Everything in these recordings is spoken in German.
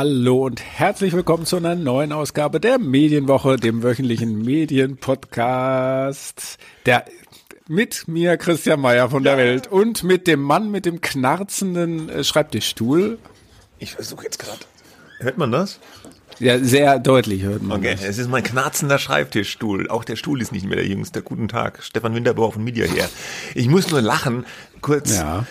Hallo und herzlich willkommen zu einer neuen Ausgabe der Medienwoche, dem wöchentlichen Medienpodcast. Der mit mir Christian Meyer von der Welt und mit dem Mann mit dem knarzenden äh, Schreibtischstuhl. Ich versuche jetzt gerade. Hört man das? Ja, sehr deutlich hört man. Okay, das. es ist mein knarzender Schreibtischstuhl. Auch der Stuhl ist nicht mehr der jüngste. Guten Tag, Stefan Winterbauer von Media hier. Ich muss nur lachen, kurz. Ja.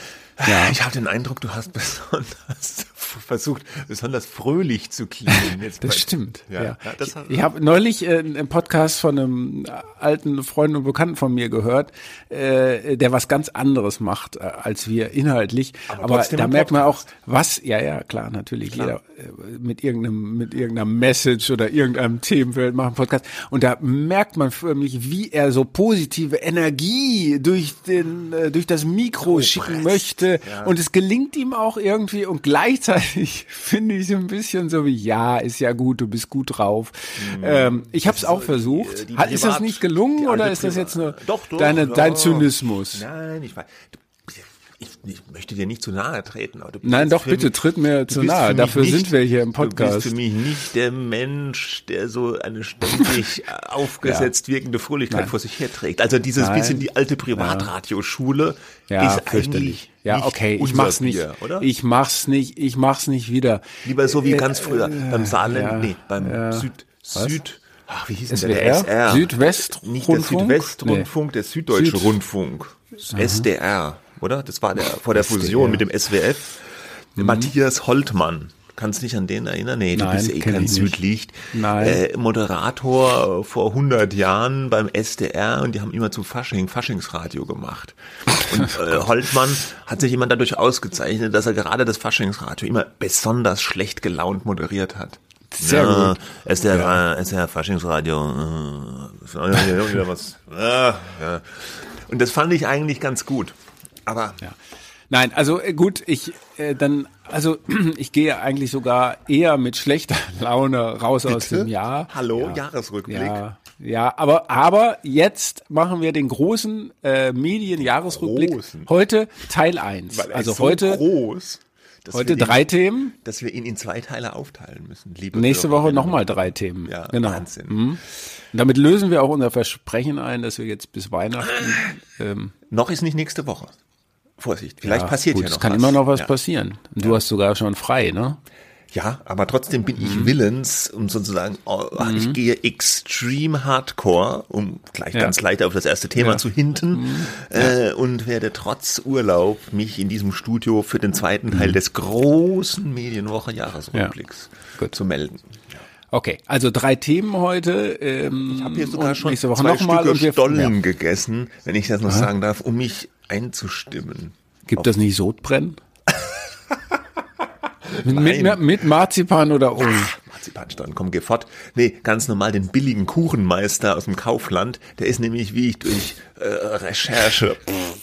Ja. Ich habe den Eindruck, du hast besonders versucht, besonders fröhlich zu klingen. Jetzt das stimmt. Ja. ja. Das ich ich habe neulich äh, einen Podcast von einem alten Freund und Bekannten von mir gehört, äh, der was ganz anderes macht äh, als wir inhaltlich. Aber, Aber da merkt man auch, was, ja, ja, klar, natürlich, klar. jeder äh, mit irgendeinem, mit irgendeiner Message oder irgendeinem Themenfeld macht einen Podcast. Und da merkt man förmlich, wie er so positive Energie durch den, äh, durch das Mikro oh, schicken möchte ja. und es gelingt ihm auch irgendwie und gleichzeitig finde ich so ein bisschen so wie, ja, ist ja gut, du bist gut drauf. Mhm. Ähm, ich habe es auch versucht. Die, die ist das nicht gelungen oder ist das jetzt nur doch, doch, deine, dein Zynismus? Nein, ich weiß ich, ich möchte dir nicht zu nahe treten. Aber Nein, doch, bitte, mich, tritt mir zu nahe. Dafür nicht, sind wir hier im Podcast. Du bist für mich nicht der Mensch, der so eine ständig aufgesetzt ja. wirkende Fröhlichkeit Nein. vor sich her trägt. Also dieses Nein. bisschen die alte Privatradioschule ja. ist eigentlich ja, okay, ich mach's nicht, Bier, oder? ich mach's nicht, ich mach's nicht wieder. Lieber so wie äh, ganz früher, äh, beim Saarland, ja, nee, beim ja. Süd, Was? Süd, ach, wie hieß denn der, SR? Südwestrundfunk? Nicht der Südwestrundfunk, nee. der Süddeutsche Süd. Rundfunk. Aha. SDR oder? Das war der vor der Fusion mit dem SWF. Mhm. Matthias Holtmann. Kannst dich an den erinnern? Nee, du Nein, bist eh kein Südlicht. Nein. Äh, Moderator vor 100 Jahren beim SDR und die haben immer zum Fasching, Faschingsradio gemacht. Und äh, Holtmann hat sich immer dadurch ausgezeichnet, dass er gerade das Faschingsradio immer besonders schlecht gelaunt moderiert hat. Sehr ja, gut. SDR, ja. SDR Faschingsradio. Äh, was. Ja, ja. Und das fand ich eigentlich ganz gut. Aber ja. Nein, also äh, gut, ich äh, dann, also ich gehe eigentlich sogar eher mit schlechter Laune raus Bitte? aus dem Jahr. Hallo, ja. Jahresrückblick. Ja, ja, aber aber jetzt machen wir den großen äh, Medienjahresrückblick. Großen. Heute Teil 1. also so heute groß. Heute drei ihn, Themen. Dass wir ihn in zwei Teile aufteilen müssen. Liebe Nächste Woche nochmal drei Themen. Ja, genau. Wahnsinn. Mhm. damit lösen wir auch unser Versprechen ein, dass wir jetzt bis Weihnachten. Ähm, Noch ist nicht nächste Woche. Vorsicht, vielleicht ja, passiert gut, ja noch es kann was. immer noch was ja. passieren. Du ja. hast sogar schon frei, ne? Ja, aber trotzdem bin ich mhm. willens, um sozusagen, oh, mhm. ich gehe extreme hardcore, um gleich ja. ganz leicht auf das erste Thema ja. zu hinten, mhm. äh, und werde trotz Urlaub mich in diesem Studio für den zweiten Teil mhm. des großen Medienwoche-Jahresrückblicks zu melden. Okay, also drei Themen heute. Ähm, ich habe hier sogar schon Woche zwei Stücke Stollen gegessen, wenn ich das noch sagen darf, um mich einzustimmen. Gibt das nicht Sodbrennen? mit, mit, mit, Marzipan oder ohne? Marzipanstollen, komm, geh fort. Nee, ganz normal den billigen Kuchenmeister aus dem Kaufland. Der ist nämlich, wie ich durch äh, Recherche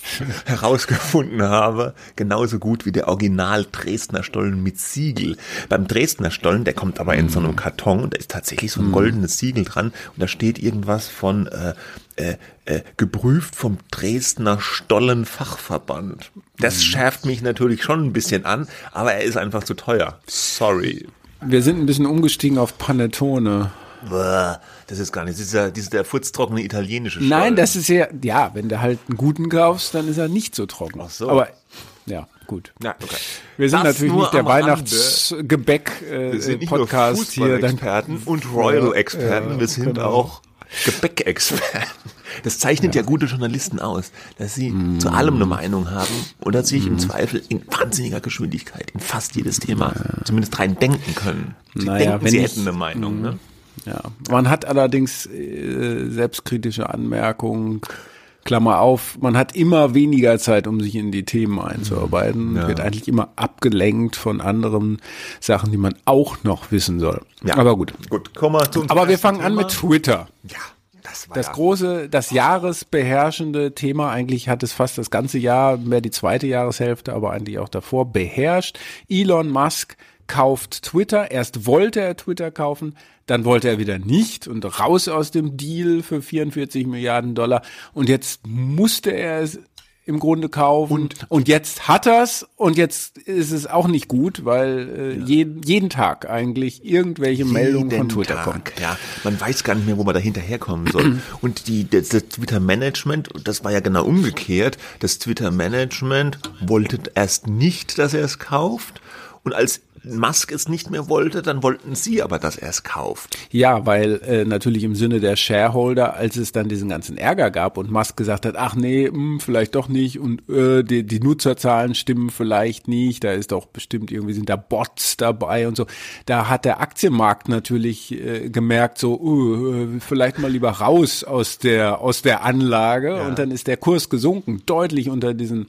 herausgefunden habe, genauso gut wie der Original Dresdner Stollen mit Siegel. Beim Dresdner Stollen, der kommt aber in so einem Karton und da ist tatsächlich so ein mhm. goldenes Siegel dran und da steht irgendwas von äh, äh, äh, geprüft vom Dresdner Stollenfachverband. Das mhm. schärft mich natürlich schon ein bisschen an, aber er ist einfach zu teuer. Sorry. Wir sind ein bisschen umgestiegen auf Panettone. Das ist gar nicht, das ist, ja, das ist der furztrockene italienische Stollen. Nein, das ist ja, ja, wenn du halt einen guten kaufst, dann ist er nicht so trocken. Ach so. Aber ja, gut. Ja, okay. Wir sind das natürlich nicht der Weihnachtsgebäck-Podcast äh, hier. Experten und Royal-Experten, wir sind genau. auch Gebäckexperten. Das zeichnet ja. ja. gute Journalisten aus, dass sie mm. zu allem eine Meinung haben oder sich mm. im Zweifel in wahnsinniger Geschwindigkeit in fast jedes Thema ja. zumindest rein denken können. Sie naja, denken, sie hätten eine Meinung. Mm. Ne? Ja, man hat allerdings äh, selbstkritische Anmerkungen. Klammer auf, man hat immer weniger Zeit, um sich in die Themen einzuarbeiten. Ja. Wird eigentlich immer abgelenkt von anderen Sachen, die man auch noch wissen soll. Ja. Aber gut. Gut, komm mal zum Aber wir fangen Thema. an mit Twitter. Ja. Das, das große, das jahresbeherrschende Thema, eigentlich hat es fast das ganze Jahr, mehr die zweite Jahreshälfte, aber eigentlich auch davor beherrscht. Elon Musk kauft Twitter. Erst wollte er Twitter kaufen, dann wollte er wieder nicht und raus aus dem Deal für 44 Milliarden Dollar. Und jetzt musste er es im Grunde kaufen. Und, und jetzt hat er's und jetzt ist es auch nicht gut, weil äh, ja. jeden, jeden Tag eigentlich irgendwelche jeden Meldungen von Twitter Tag, kommen. Ja, man weiß gar nicht mehr, wo man da hinterherkommen soll. und die, das, das Twitter-Management, das war ja genau umgekehrt. Das Twitter-Management wollte erst nicht, dass er es kauft. Und als Musk es nicht mehr wollte, dann wollten sie aber, dass er es kauft. Ja, weil äh, natürlich im Sinne der Shareholder, als es dann diesen ganzen Ärger gab und Musk gesagt hat, ach nee, mh, hm, vielleicht doch nicht und äh, die, die Nutzerzahlen stimmen vielleicht nicht, da ist doch bestimmt irgendwie sind da Bots dabei und so. Da hat der Aktienmarkt natürlich äh, gemerkt, so uh, vielleicht mal lieber raus aus der aus der Anlage ja. und dann ist der Kurs gesunken, deutlich unter diesen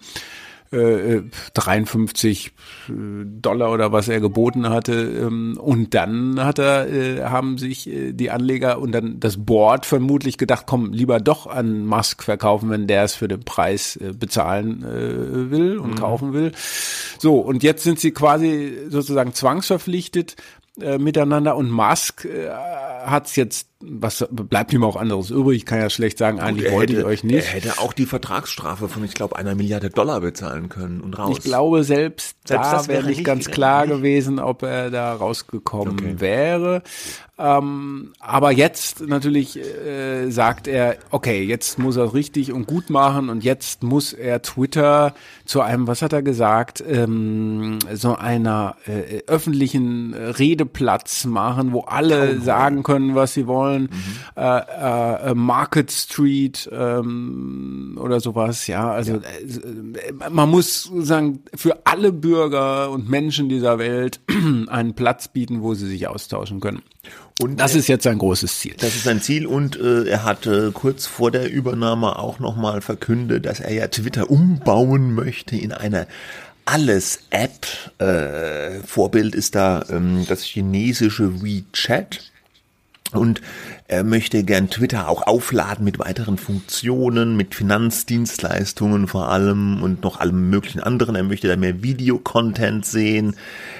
53 äh, Dollar oder was er geboten hatte. Ähm, und dann hat er, äh, haben sich äh, die Anleger und dann das Board vermutlich gedacht, komm, lieber doch an Musk verkaufen, wenn der es für den Preis bezahlen will und mhm. kaufen will. So, und jetzt sind sie quasi sozusagen zwangsverpflichtet, äh, miteinander und Musk äh, hat's jetzt, was bleibt ihm auch anderes übrig? Ich kann ja schlecht sagen, eigentlich wollte ich euch nicht. Er hätte auch die Vertragsstrafe von, ich glaube, einer Milliarde Dollar bezahlen können und raus. Ich glaube, selbst, selbst da wäre nicht ganz klar nicht. gewesen, ob er da rausgekommen okay. wäre. Ähm, aber jetzt natürlich äh, sagt er, okay, jetzt muss er richtig und gut machen und jetzt muss er Twitter zu einem, was hat er gesagt, ähm, so einer äh, öffentlichen Redeplatz machen, wo alle sagen können, was sie wollen. Mhm. Äh, äh, Market Street ähm, oder sowas, ja. Also ja. Äh, man muss sagen, für alle Bürger und Menschen dieser Welt einen Platz bieten, wo sie sich austauschen können. Und das ist jetzt sein großes Ziel. Das ist sein Ziel und äh, er hat äh, kurz vor der Übernahme auch nochmal verkündet, dass er ja Twitter umbauen möchte in eine alles-App. Äh, Vorbild ist da ähm, das chinesische WeChat. Und er möchte gern Twitter auch aufladen mit weiteren Funktionen, mit Finanzdienstleistungen vor allem und noch allem möglichen anderen. Er möchte da mehr Videocontent sehen.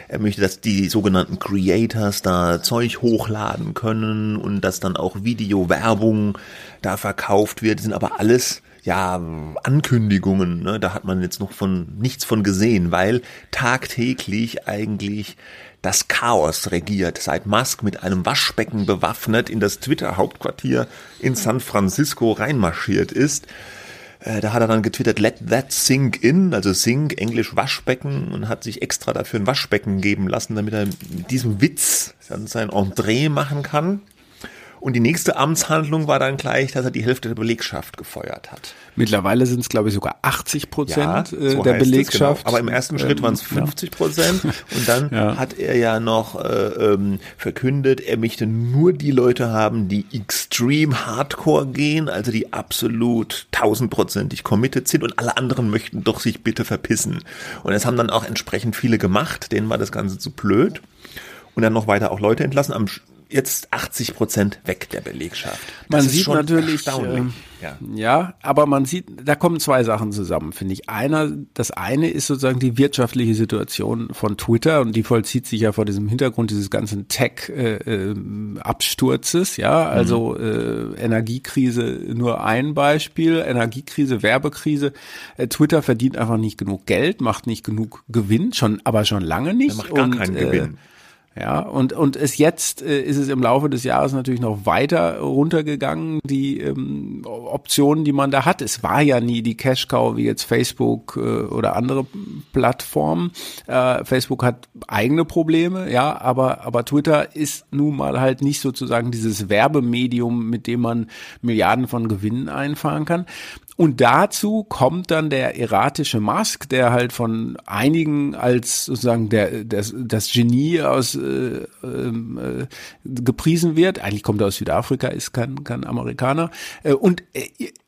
Er möchte, dass die sogenannten Creators da Zeug hochladen können und dass dann auch Videowerbung da verkauft wird. Das sind aber alles ja, Ankündigungen, ne? da hat man jetzt noch von nichts von gesehen, weil tagtäglich eigentlich das Chaos regiert, seit Musk mit einem Waschbecken bewaffnet in das Twitter-Hauptquartier in San Francisco reinmarschiert ist. Äh, da hat er dann getwittert, let that sink in, also sink, englisch Waschbecken, und hat sich extra dafür ein Waschbecken geben lassen, damit er mit diesem Witz sein Entree machen kann. Und die nächste Amtshandlung war dann gleich, dass er die Hälfte der Belegschaft gefeuert hat. Mittlerweile sind es, glaube ich, sogar 80 Prozent ja, äh, so der Belegschaft. Es, genau. Aber im ersten Schritt ähm, waren es 50 Prozent. Ja. Und dann ja. hat er ja noch äh, ähm, verkündet, er möchte nur die Leute haben, die extreme Hardcore gehen, also die absolut tausendprozentig committed sind und alle anderen möchten doch sich bitte verpissen. Und das haben dann auch entsprechend viele gemacht, denen war das Ganze zu blöd. Und dann noch weiter auch Leute entlassen. Am jetzt 80 Prozent weg der Belegschaft. Das man sieht natürlich, äh, ja. ja, aber man sieht, da kommen zwei Sachen zusammen, finde ich. Einer, das eine ist sozusagen die wirtschaftliche Situation von Twitter und die vollzieht sich ja vor diesem Hintergrund dieses ganzen Tech-Absturzes, äh, ja, also mhm. äh, Energiekrise nur ein Beispiel, Energiekrise, Werbekrise. Äh, Twitter verdient einfach nicht genug Geld, macht nicht genug Gewinn, schon, aber schon lange nicht. Er macht gar und, keinen Gewinn. Ja, und, und es jetzt äh, ist es im Laufe des Jahres natürlich noch weiter runtergegangen, die ähm, Optionen, die man da hat. Es war ja nie die Cash-Cow wie jetzt Facebook äh, oder andere Plattformen. Äh, Facebook hat eigene Probleme, ja, aber, aber Twitter ist nun mal halt nicht sozusagen dieses Werbemedium, mit dem man Milliarden von Gewinnen einfahren kann. Und dazu kommt dann der erratische Musk, der halt von einigen als sozusagen der, das, das Genie aus äh, äh, gepriesen wird. Eigentlich kommt er aus Südafrika, ist kein, kein Amerikaner. Äh, und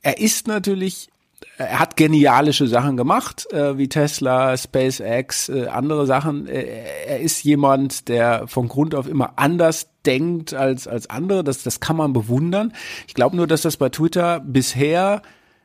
er ist natürlich er hat genialische Sachen gemacht, äh, wie Tesla, SpaceX, äh, andere Sachen. Er, er ist jemand, der von Grund auf immer anders denkt als, als andere. Das, das kann man bewundern. Ich glaube nur, dass das bei Twitter bisher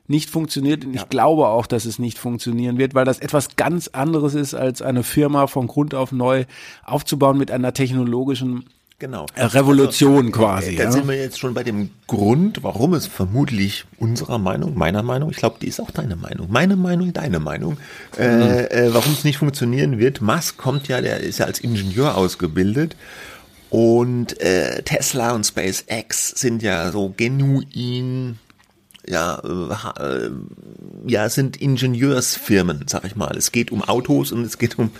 nicht funktioniert. Und ich glaube auch, dass es nicht funktionieren wird, weil das etwas ganz anderes ist, als eine Firma von Grund auf neu aufzubauen mit einer technologischen Genau. Revolution also, quasi. Da ja. sind wir jetzt schon bei dem Grund, warum es vermutlich unserer Meinung, meiner Meinung, ich glaube, die ist auch deine Meinung, meine Meinung, deine Meinung, äh, mhm. äh, warum es nicht funktionieren wird. Musk kommt ja, der ist ja als Ingenieur ausgebildet und äh, Tesla und SpaceX sind ja so genuin ja, äh, ja, sind Ingenieursfirmen, sag ich mal. Es geht um Autos und es geht um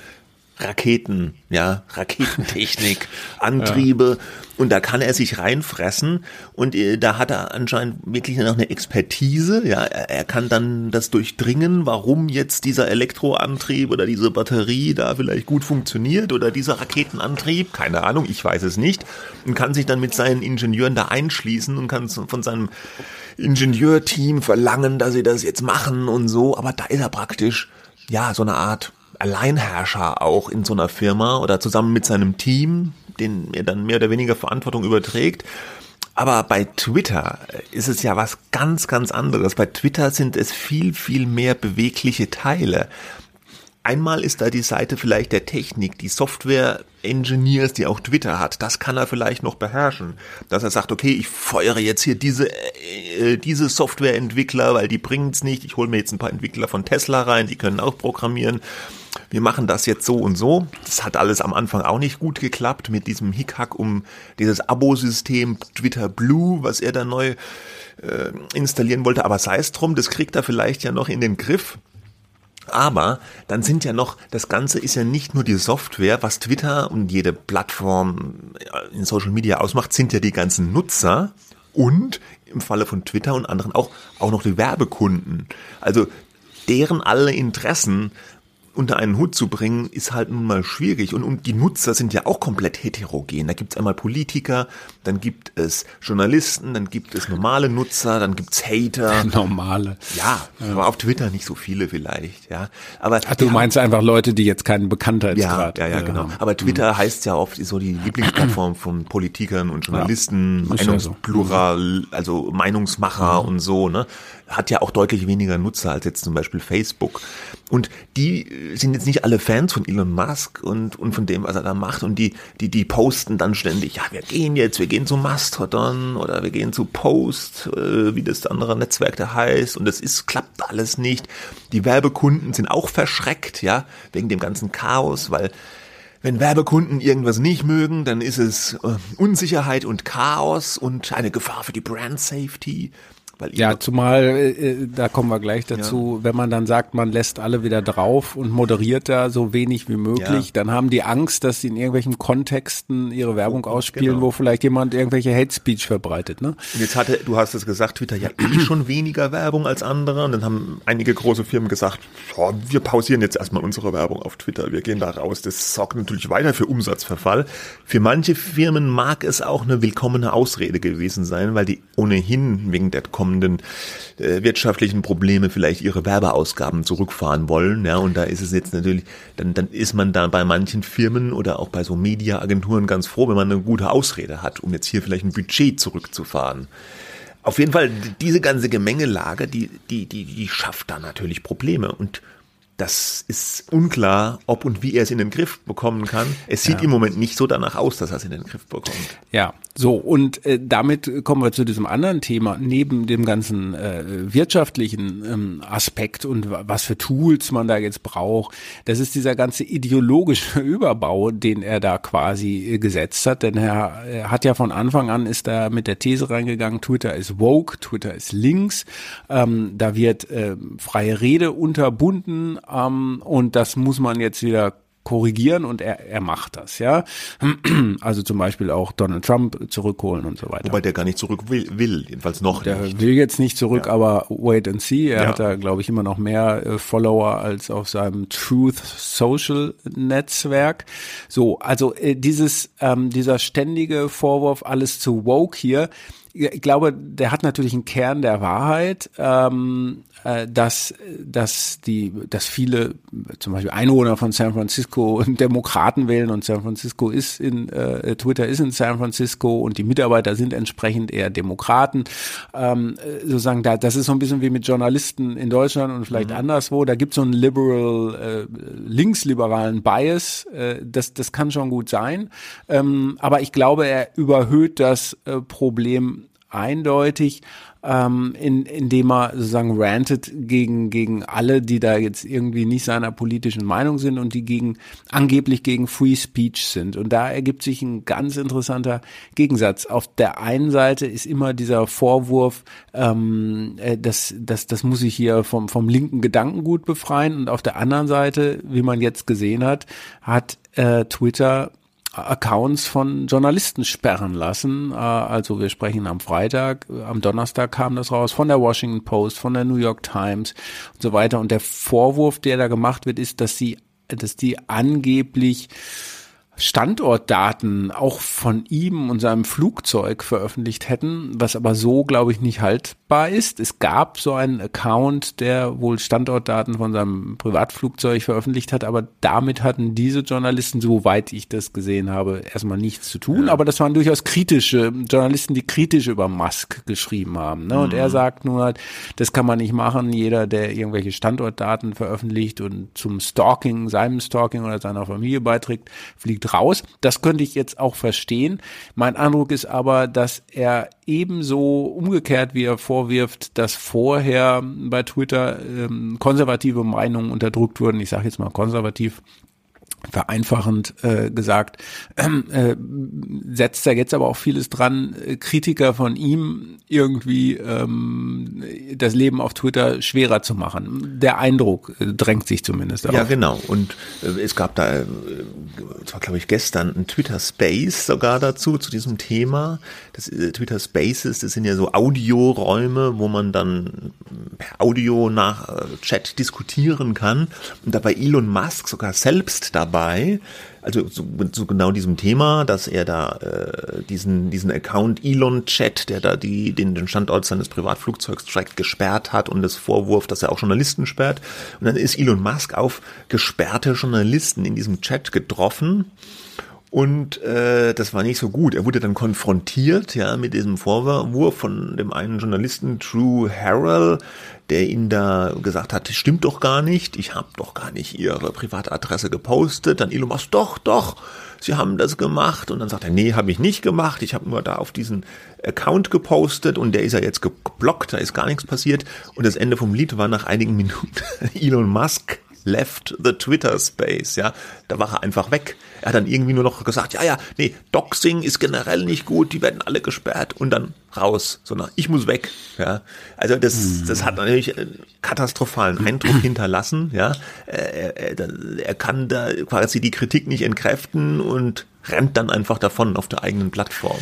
Raketen, ja, Raketentechnik, Antriebe. Ja. und da kann er sich reinfressen. Und äh, da hat er anscheinend wirklich noch eine Expertise, ja, er, er, kann dann das durchdringen, warum jetzt dieser Elektroantrieb oder diese Batterie da vielleicht gut funktioniert oder dieser Raketenantrieb, keine Ahnung, ich weiß es nicht. Und kann sich dann mit seinen Ingenieuren da einschließen und kann von seinem Ingenieurteam verlangen, dass sie das jetzt machen und so, aber da ist er praktisch ja, so eine Art Alleinherrscher auch in so einer Firma oder zusammen mit seinem Team, den er dann mehr oder weniger Verantwortung überträgt. Aber bei Twitter ist es ja was ganz, ganz anderes. Bei Twitter sind es viel, viel mehr bewegliche Teile. Einmal ist da die Seite vielleicht der Technik, die Software-Engineers, die auch Twitter hat. Das kann er vielleicht noch beherrschen. Dass er sagt, okay, ich feuere jetzt hier diese, äh, diese Software-Entwickler, weil die bringen's nicht. Ich hole mir jetzt ein paar Entwickler von Tesla rein, die können auch programmieren wir machen das jetzt so und so. Das hat alles am Anfang auch nicht gut geklappt mit diesem Hickhack um dieses Abo-System Twitter Blue, was er da neu äh, installieren wollte. Aber sei es drum, das kriegt er vielleicht ja noch in den Griff. Aber dann sind ja noch, das Ganze ist ja nicht nur die Software, was Twitter und jede Plattform äh, in Social Media ausmacht, sind ja die ganzen Nutzer und im Falle von Twitter und anderen auch, auch noch die Werbekunden. Also deren alle Interessen unter einen Hut zu bringen, ist halt nun mal schwierig. Und, und die Nutzer sind ja auch komplett heterogen. Da gibt es einmal Politiker, dann gibt es Journalisten, dann gibt es normale Nutzer, dann gibt's Hater. Normale. Ja, ja, aber auf Twitter nicht so viele vielleicht, ja. Aber Ach, du meinst haben, einfach Leute, die jetzt keinen Bekanntheitsgrad ja, ja, ja, genau. Aber Twitter mhm. heißt ja oft so die Lieblingsplattform von Politikern und Journalisten, ja, Meinungsplural, also Meinungsmacher mhm. und so, ne? Hat ja auch deutlich weniger Nutzer als jetzt zum Beispiel Facebook. Und die sind jetzt nicht alle Fans von Elon Musk und, und von dem, was er da macht. Und die, die, die posten dann ständig, ja, wir gehen jetzt, wir gehen zu Mastodon oder wir gehen zu Post, äh, wie das andere Netzwerk da heißt. Und es ist, klappt alles nicht. Die Werbekunden sind auch verschreckt, ja, wegen dem ganzen Chaos, weil wenn Werbekunden irgendwas nicht mögen, dann ist es äh, Unsicherheit und Chaos und eine Gefahr für die Brand Safety ja, zumal, äh, äh, da kommen wir gleich dazu, ja. wenn man dann sagt, man lässt alle wieder drauf und moderiert da so wenig wie möglich, ja. dann haben die Angst, dass sie in irgendwelchen Kontexten ihre Werbung oh, ausspielen, genau. wo vielleicht jemand irgendwelche Hate Speech verbreitet. Ne? Und jetzt hatte, du hast es gesagt, Twitter ja eh schon weniger Werbung als andere und dann haben einige große Firmen gesagt, oh, wir pausieren jetzt erstmal unsere Werbung auf Twitter, wir gehen da raus. Das sorgt natürlich weiter für Umsatzverfall. Für manche Firmen mag es auch eine willkommene Ausrede gewesen sein, weil die ohnehin wegen der kommenden äh, wirtschaftlichen Probleme vielleicht ihre Werbeausgaben zurückfahren wollen. Ja, und da ist es jetzt natürlich, dann, dann ist man da bei manchen Firmen oder auch bei so Mediaagenturen ganz froh, wenn man eine gute Ausrede hat, um jetzt hier vielleicht ein Budget zurückzufahren. Auf jeden Fall, diese ganze Gemengelage, die, die, die, die schafft da natürlich Probleme. Und das ist unklar, ob und wie er es in den Griff bekommen kann. Es sieht ja. im Moment nicht so danach aus, dass er es in den Griff bekommt. Ja, so und äh, damit kommen wir zu diesem anderen Thema neben dem ganzen äh, wirtschaftlichen ähm, Aspekt und was für Tools man da jetzt braucht. Das ist dieser ganze ideologische Überbau, den er da quasi äh, gesetzt hat, denn er, er hat ja von Anfang an ist da mit der These reingegangen, Twitter ist woke, Twitter ist links, ähm, da wird äh, freie Rede unterbunden ähm, und das muss man jetzt wieder korrigieren und er, er macht das, ja. Also zum Beispiel auch Donald Trump zurückholen und so weiter. Wobei der gar nicht zurück will, will jedenfalls noch der nicht. will jetzt nicht zurück, ja. aber wait and see. Er ja. hat da, glaube ich, immer noch mehr äh, Follower als auf seinem Truth Social Netzwerk. So, also äh, dieses, ähm, dieser ständige Vorwurf, alles zu woke hier, ich glaube, der hat natürlich einen Kern der Wahrheit, ähm, äh, dass, dass die, dass viele, zum Beispiel Einwohner von San Francisco Demokraten wählen und San Francisco ist in, äh, Twitter ist in San Francisco und die Mitarbeiter sind entsprechend eher Demokraten. Ähm, sozusagen, da, das ist so ein bisschen wie mit Journalisten in Deutschland und vielleicht mhm. anderswo. Da gibt es so einen liberal, äh, linksliberalen Bias. Äh, das, das kann schon gut sein. Ähm, aber ich glaube, er überhöht das äh, Problem eindeutig, ähm, in, indem er sozusagen rantet gegen, gegen alle, die da jetzt irgendwie nicht seiner politischen Meinung sind und die gegen, angeblich gegen Free Speech sind. Und da ergibt sich ein ganz interessanter Gegensatz. Auf der einen Seite ist immer dieser Vorwurf, ähm, äh, das, das, das muss ich hier vom, vom linken Gedankengut befreien. Und auf der anderen Seite, wie man jetzt gesehen hat, hat äh, Twitter Accounts von Journalisten sperren lassen. Äh, also wir sprechen am Freitag, am Donnerstag kam das raus, von der Washington Post, von der New York Times und so weiter. Und der Vorwurf, der da gemacht wird, ist, dass sie, dass die angeblich Standortdaten auch von ihm und seinem Flugzeug veröffentlicht hätten, was aber so, glaube ich, nicht haltbar ist. Es gab so einen Account, der wohl Standortdaten von seinem Privatflugzeug veröffentlicht hat, aber damit hatten diese Journalisten, soweit ich das gesehen habe, erstmal nichts zu tun. Ja. Aber das waren durchaus kritische Journalisten, die kritisch über Musk geschrieben haben. Ne? Und mhm. er sagt nur, das kann man nicht machen. Jeder, der irgendwelche Standortdaten veröffentlicht und zum Stalking, seinem Stalking oder seiner Familie beiträgt, fliegt raus. Das könnte ich jetzt auch verstehen. Mein Eindruck ist aber, dass er ebenso umgekehrt, wie er vorwirft, dass vorher bei Twitter ähm, konservative Meinungen unterdrückt wurden. Ich sage jetzt mal konservativ vereinfachend äh, gesagt, ähm, äh, setzt er jetzt aber auch vieles dran, Kritiker von ihm irgendwie ähm, das Leben auf Twitter schwerer zu machen. Der Eindruck äh, drängt sich zumindest auf. Ja, genau. Und äh, es gab da, äh, war glaube ich gestern, ein Twitter Space sogar dazu, zu diesem Thema. Das äh, Twitter Spaces, das sind ja so Audioräume, wo man dann per Audio nach äh, Chat diskutieren kann. Und dabei Elon Musk sogar selbst dabei dabei, also zu, zu genau diesem Thema, dass er da äh, diesen diesen Account Elon Chat, der da die den, den Standort seines Privatflugzeugs trackt, gesperrt hat und das Vorwurf, dass er auch Journalisten sperrt. Und dann ist Elon Musk auf gesperrte Journalisten in diesem Chat getroffen und äh, das war nicht so gut. Er wurde dann konfrontiert, ja, mit diesem Vorwurf von dem einen Journalisten Drew Harrell, der ihn da gesagt hat, stimmt doch gar nicht, ich habe doch gar nicht ihre Privatadresse gepostet. Dann Elon Musk, doch, doch, sie haben das gemacht. Und dann sagt er, nee, habe ich nicht gemacht, ich habe nur da auf diesen Account gepostet und der ist ja jetzt geblockt, da ist gar nichts passiert. Und das Ende vom Lied war nach einigen Minuten Elon Musk left the Twitter space, ja. Da war er einfach weg. Er hat dann irgendwie nur noch gesagt, ja, ja, nee, Doxing ist generell nicht gut, die werden alle gesperrt und dann raus, sondern ich muss weg, ja. Also das, das hat natürlich einen katastrophalen Eindruck hinterlassen, ja. Er, er, er kann da quasi die Kritik nicht entkräften und rennt dann einfach davon auf der eigenen Plattform.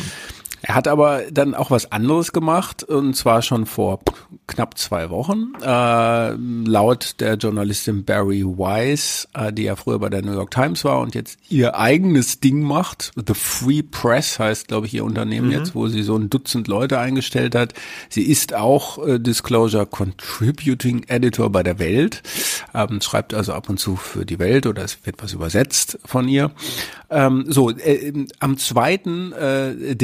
Er hat aber dann auch was anderes gemacht und zwar schon vor knapp zwei Wochen. Äh, laut der Journalistin Barry Weiss, äh, die ja früher bei der New York Times war und jetzt ihr eigenes Ding macht. The Free Press heißt, glaube ich, ihr Unternehmen mhm. jetzt, wo sie so ein Dutzend Leute eingestellt hat. Sie ist auch äh, Disclosure Contributing Editor bei der Welt, ähm, schreibt also ab und zu für die Welt oder es wird was übersetzt von ihr. Ähm, so, äh, am 2. Äh,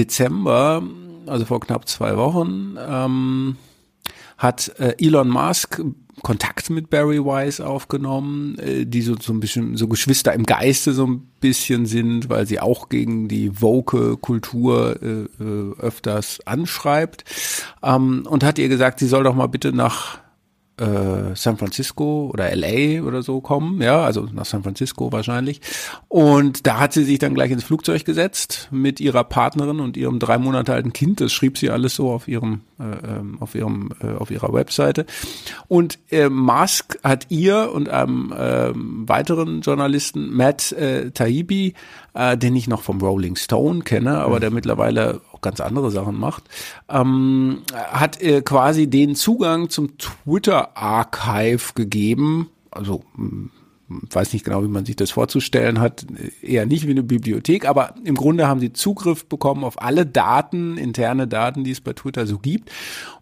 Dezember, also vor knapp zwei Wochen, ähm, hat äh, Elon Musk Kontakt mit Barry Wise aufgenommen, äh, die so, so ein bisschen so Geschwister im Geiste so ein bisschen sind, weil sie auch gegen die woke Kultur äh, äh, öfters anschreibt. Ähm, und hat ihr gesagt, sie soll doch mal bitte nach äh, San Francisco oder LA oder so kommen, ja, also nach San Francisco wahrscheinlich. Und da hat sie sich dann gleich ins Flugzeug gesetzt mit ihrer Partnerin und ihrem drei Monate alten Kind. Das schrieb sie alles so auf ihrem, äh, ähm, auf ihrem, äh, auf ihrer Webseite. Und äh, Musk hat ihr und einem äh, weiteren Journalisten Matt äh, Taibbi, äh, den ich noch vom Rolling Stone kenne, aber der mittlerweile auch ganz andere Sachen macht, ähm, hat äh, quasi den Zugang zum Twitter Archive gegeben, also weiß nicht genau, wie man sich das vorzustellen hat, eher nicht wie eine Bibliothek, aber im Grunde haben sie Zugriff bekommen auf alle Daten, interne Daten, die es bei Twitter so gibt.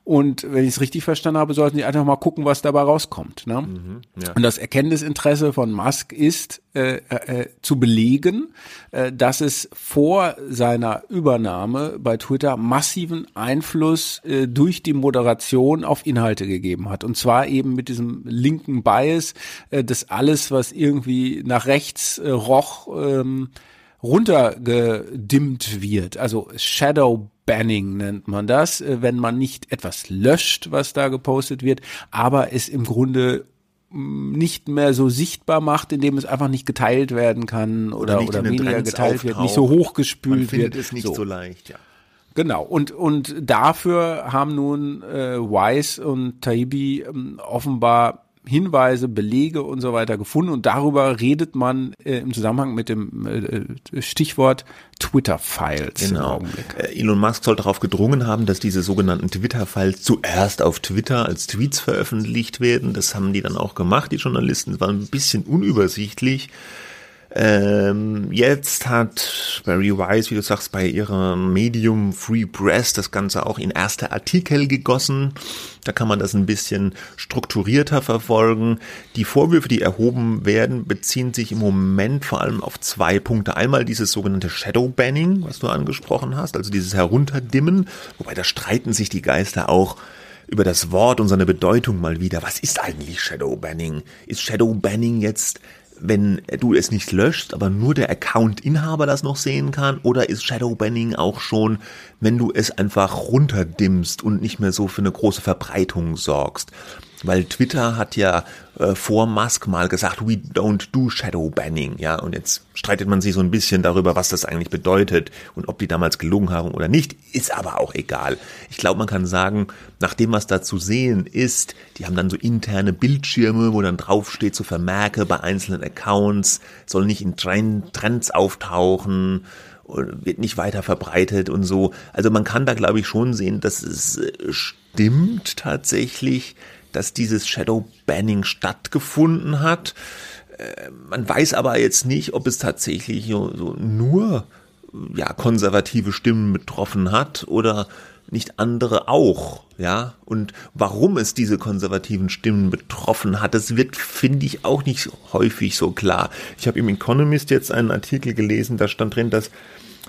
Und wenn ich es richtig verstanden habe, sollten sie einfach mal gucken, was dabei rauskommt. Ne? Mhm, ja. Und das Erkenntnisinteresse von Musk ist äh, äh, zu belegen, äh, dass es vor seiner Übernahme bei Twitter massiven Einfluss äh, durch die Moderation auf Inhalte gegeben hat. Und zwar eben mit diesem linken Bias, äh, dass alles, was irgendwie nach rechts äh, roch, ähm, runtergedimmt wird. Also Shadow Banning nennt man das, äh, wenn man nicht etwas löscht, was da gepostet wird, aber es im Grunde mm, nicht mehr so sichtbar macht, indem es einfach nicht geteilt werden kann oder, oder, oder weniger Trends geteilt auftaucht. wird, nicht so hochgespült man findet wird. es nicht so, so leicht, ja. Genau, und, und dafür haben nun äh, Weiss und Taibi ähm, offenbar Hinweise, Belege und so weiter gefunden und darüber redet man äh, im Zusammenhang mit dem äh, Stichwort Twitter-Files. Genau. Äh, Elon Musk soll darauf gedrungen haben, dass diese sogenannten Twitter-Files zuerst auf Twitter als Tweets veröffentlicht werden. Das haben die dann auch gemacht, die Journalisten. Das war ein bisschen unübersichtlich. Ähm, jetzt hat Barry Wise, wie du sagst, bei ihrem Medium Free Press das Ganze auch in erste Artikel gegossen. Da kann man das ein bisschen strukturierter verfolgen. Die Vorwürfe, die erhoben werden, beziehen sich im Moment vor allem auf zwei Punkte. Einmal dieses sogenannte Shadow Banning, was du angesprochen hast, also dieses Herunterdimmen, wobei da streiten sich die Geister auch über das Wort und seine Bedeutung mal wieder. Was ist eigentlich Shadow Banning? Ist Shadow Banning jetzt wenn du es nicht löscht, aber nur der Account-Inhaber das noch sehen kann? Oder ist Shadowbanning auch schon, wenn du es einfach runterdimmst und nicht mehr so für eine große Verbreitung sorgst? Weil Twitter hat ja äh, vor Musk mal gesagt, we don't do Shadow Banning, ja, und jetzt streitet man sich so ein bisschen darüber, was das eigentlich bedeutet und ob die damals gelungen haben oder nicht, ist aber auch egal. Ich glaube, man kann sagen, nach dem, was da zu sehen ist, die haben dann so interne Bildschirme, wo dann draufsteht, so Vermerke bei einzelnen Accounts, soll nicht in Trends auftauchen, wird nicht weiter verbreitet und so. Also man kann da, glaube ich, schon sehen, dass es äh, stimmt tatsächlich, dass dieses Shadow Banning stattgefunden hat. Äh, man weiß aber jetzt nicht, ob es tatsächlich so nur ja, konservative Stimmen betroffen hat oder nicht andere auch, ja? Und warum es diese konservativen Stimmen betroffen hat, das wird, finde ich, auch nicht häufig so klar. Ich habe im Economist jetzt einen Artikel gelesen, da stand drin, dass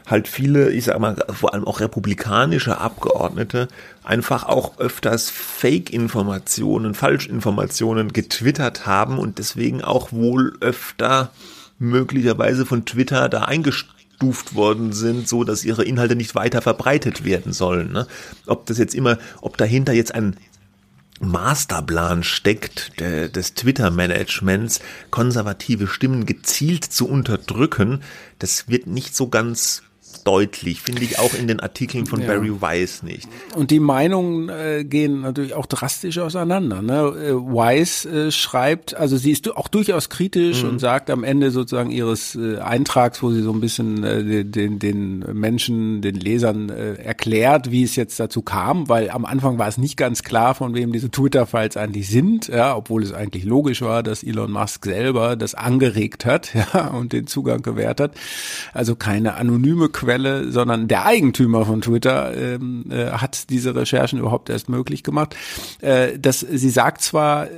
halt viele, ich sag mal, vor allem auch republikanische Abgeordnete einfach auch öfters Fake-Informationen, Falschinformationen getwittert haben und deswegen auch wohl öfter möglicherweise von Twitter da eingestuft worden sind, so dass ihre Inhalte nicht weiter verbreitet werden sollen. Ne? Ob das jetzt immer, ob dahinter jetzt ein Masterplan steckt der, des Twitter-Managements, konservative Stimmen gezielt zu unterdrücken, das wird nicht so ganz deutlich, finde ich auch in den Artikeln von ja. Barry Weiss nicht. Und die Meinungen äh, gehen natürlich auch drastisch auseinander. Ne? Äh, Weiss äh, schreibt, also sie ist auch durchaus kritisch mhm. und sagt am Ende sozusagen ihres äh, Eintrags, wo sie so ein bisschen äh, den, den Menschen, den Lesern äh, erklärt, wie es jetzt dazu kam, weil am Anfang war es nicht ganz klar, von wem diese Twitter-Files eigentlich sind, ja, obwohl es eigentlich logisch war, dass Elon Musk selber das angeregt hat ja, und den Zugang gewährt hat. Also keine anonyme Quelle Quelle, sondern der Eigentümer von Twitter ähm, äh, hat diese Recherchen überhaupt erst möglich gemacht. Äh, das, sie sagt zwar, äh,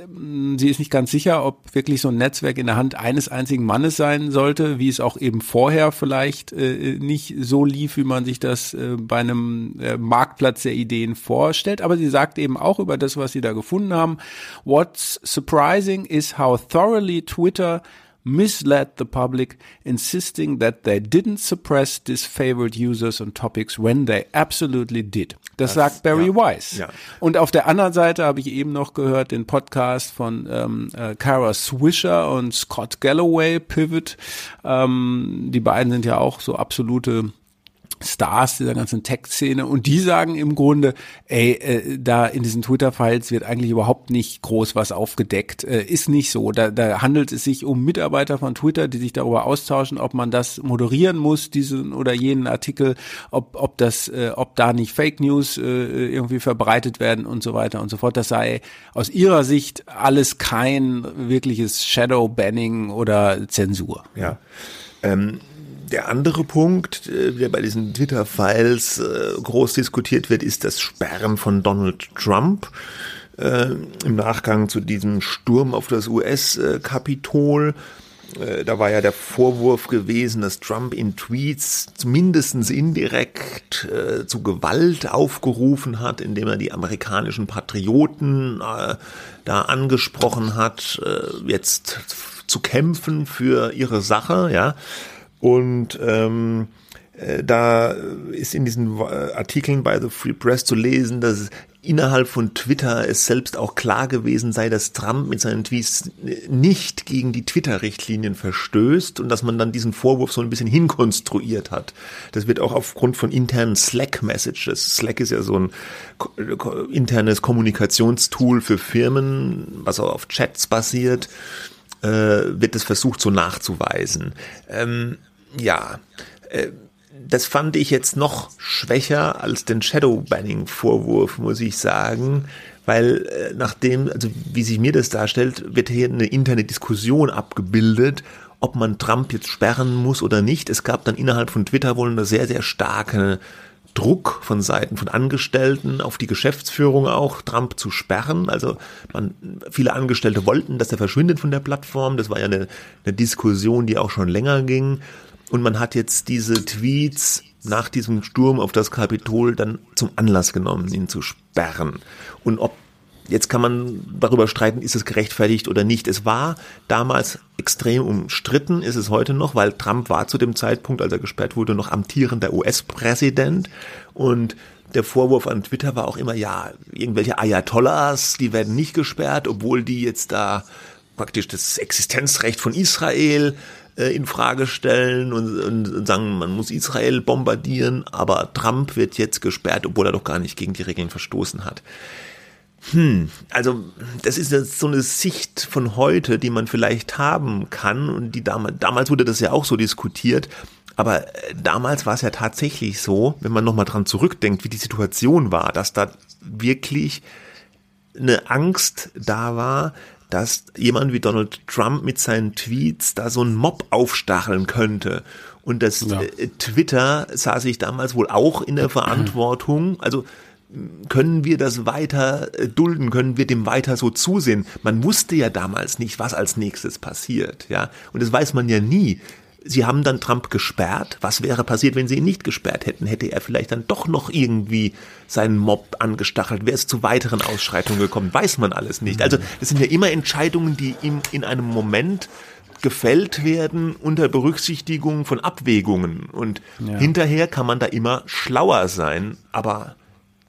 sie ist nicht ganz sicher, ob wirklich so ein Netzwerk in der Hand eines einzigen Mannes sein sollte, wie es auch eben vorher vielleicht äh, nicht so lief, wie man sich das äh, bei einem äh, Marktplatz der Ideen vorstellt. Aber sie sagt eben auch über das, was sie da gefunden haben. What's surprising is how thoroughly Twitter misled the public, insisting that they didn't suppress disfavored users on topics when they absolutely did. Das, das sagt Barry ja, Weiss. Ja. Und auf der anderen Seite habe ich eben noch gehört den Podcast von ähm, äh, Kara Swisher und Scott Galloway, Pivot. Ähm, die beiden sind ja auch so absolute Stars dieser ganzen Tech-Szene und die sagen im Grunde, ey, äh, da in diesen Twitter-Files wird eigentlich überhaupt nicht groß was aufgedeckt, äh, ist nicht so. Da, da handelt es sich um Mitarbeiter von Twitter, die sich darüber austauschen, ob man das moderieren muss, diesen oder jenen Artikel, ob, ob das, äh, ob da nicht Fake News äh, irgendwie verbreitet werden und so weiter und so fort. Das sei aus ihrer Sicht alles kein wirkliches Shadow-Banning oder Zensur. Ja. Ähm der andere Punkt, äh, der bei diesen Twitter-Files äh, groß diskutiert wird, ist das Sperren von Donald Trump äh, im Nachgang zu diesem Sturm auf das US-Kapitol. Da war ja der Vorwurf gewesen, dass Trump in Tweets mindestens indirekt äh, zu Gewalt aufgerufen hat, indem er die amerikanischen Patrioten äh, da angesprochen hat, äh, jetzt zu kämpfen für ihre Sache, ja. Und ähm, äh, da ist in diesen äh, Artikeln bei The Free Press zu lesen, dass innerhalb von Twitter es selbst auch klar gewesen sei, dass Trump mit seinen Tweets nicht gegen die Twitter-Richtlinien verstößt und dass man dann diesen Vorwurf so ein bisschen hinkonstruiert hat. Das wird auch aufgrund von internen Slack-Messages. Slack ist ja so ein internes Kommunikationstool für Firmen, was auch auf Chats basiert, äh, wird es versucht so nachzuweisen. Ja, äh, das fand ich jetzt noch schwächer als den Shadow-Banning-Vorwurf, muss ich sagen, weil äh, nachdem, also wie sich mir das darstellt, wird hier eine interne Diskussion abgebildet, ob man Trump jetzt sperren muss oder nicht. Es gab dann innerhalb von Twitter wohl eine sehr, sehr starke Druck von Seiten von Angestellten auf die Geschäftsführung auch, Trump zu sperren. Also man, viele Angestellte wollten, dass er verschwindet von der Plattform. Das war ja eine, eine Diskussion, die auch schon länger ging. Und man hat jetzt diese Tweets nach diesem Sturm auf das Kapitol dann zum Anlass genommen, ihn zu sperren. Und ob Jetzt kann man darüber streiten, ist es gerechtfertigt oder nicht. Es war damals extrem umstritten, ist es heute noch, weil Trump war zu dem Zeitpunkt, als er gesperrt wurde, noch amtierender US-Präsident. Und der Vorwurf an Twitter war auch immer, ja, irgendwelche Ayatollahs, die werden nicht gesperrt, obwohl die jetzt da praktisch das Existenzrecht von Israel äh, in Frage stellen und, und, sagen, man muss Israel bombardieren, aber Trump wird jetzt gesperrt, obwohl er doch gar nicht gegen die Regeln verstoßen hat. Hm, also das ist jetzt so eine Sicht von heute, die man vielleicht haben kann und die damals, damals wurde das ja auch so diskutiert, aber äh, damals war es ja tatsächlich so, wenn man nochmal dran zurückdenkt, wie die Situation war, dass da wirklich eine Angst da war, dass jemand wie Donald Trump mit seinen Tweets da so einen Mob aufstacheln könnte. Und das ja. Äh, Twitter sah sich damals wohl auch in der Verantwortung. Also können wir das weiter äh, dulden, können wir dem weiter so zusehen? Man wusste ja damals nicht, was als nächstes passiert, ja. Und das weiß man ja nie. Sie haben dann Trump gesperrt. Was wäre passiert, wenn sie ihn nicht gesperrt hätten? Hätte er vielleicht dann doch noch irgendwie seinen Mob angestachelt? Wäre es zu weiteren Ausschreitungen gekommen? Weiß man alles nicht. Also das sind ja immer Entscheidungen, die ihm in einem Moment gefällt werden unter Berücksichtigung von Abwägungen. Und ja. hinterher kann man da immer schlauer sein. Aber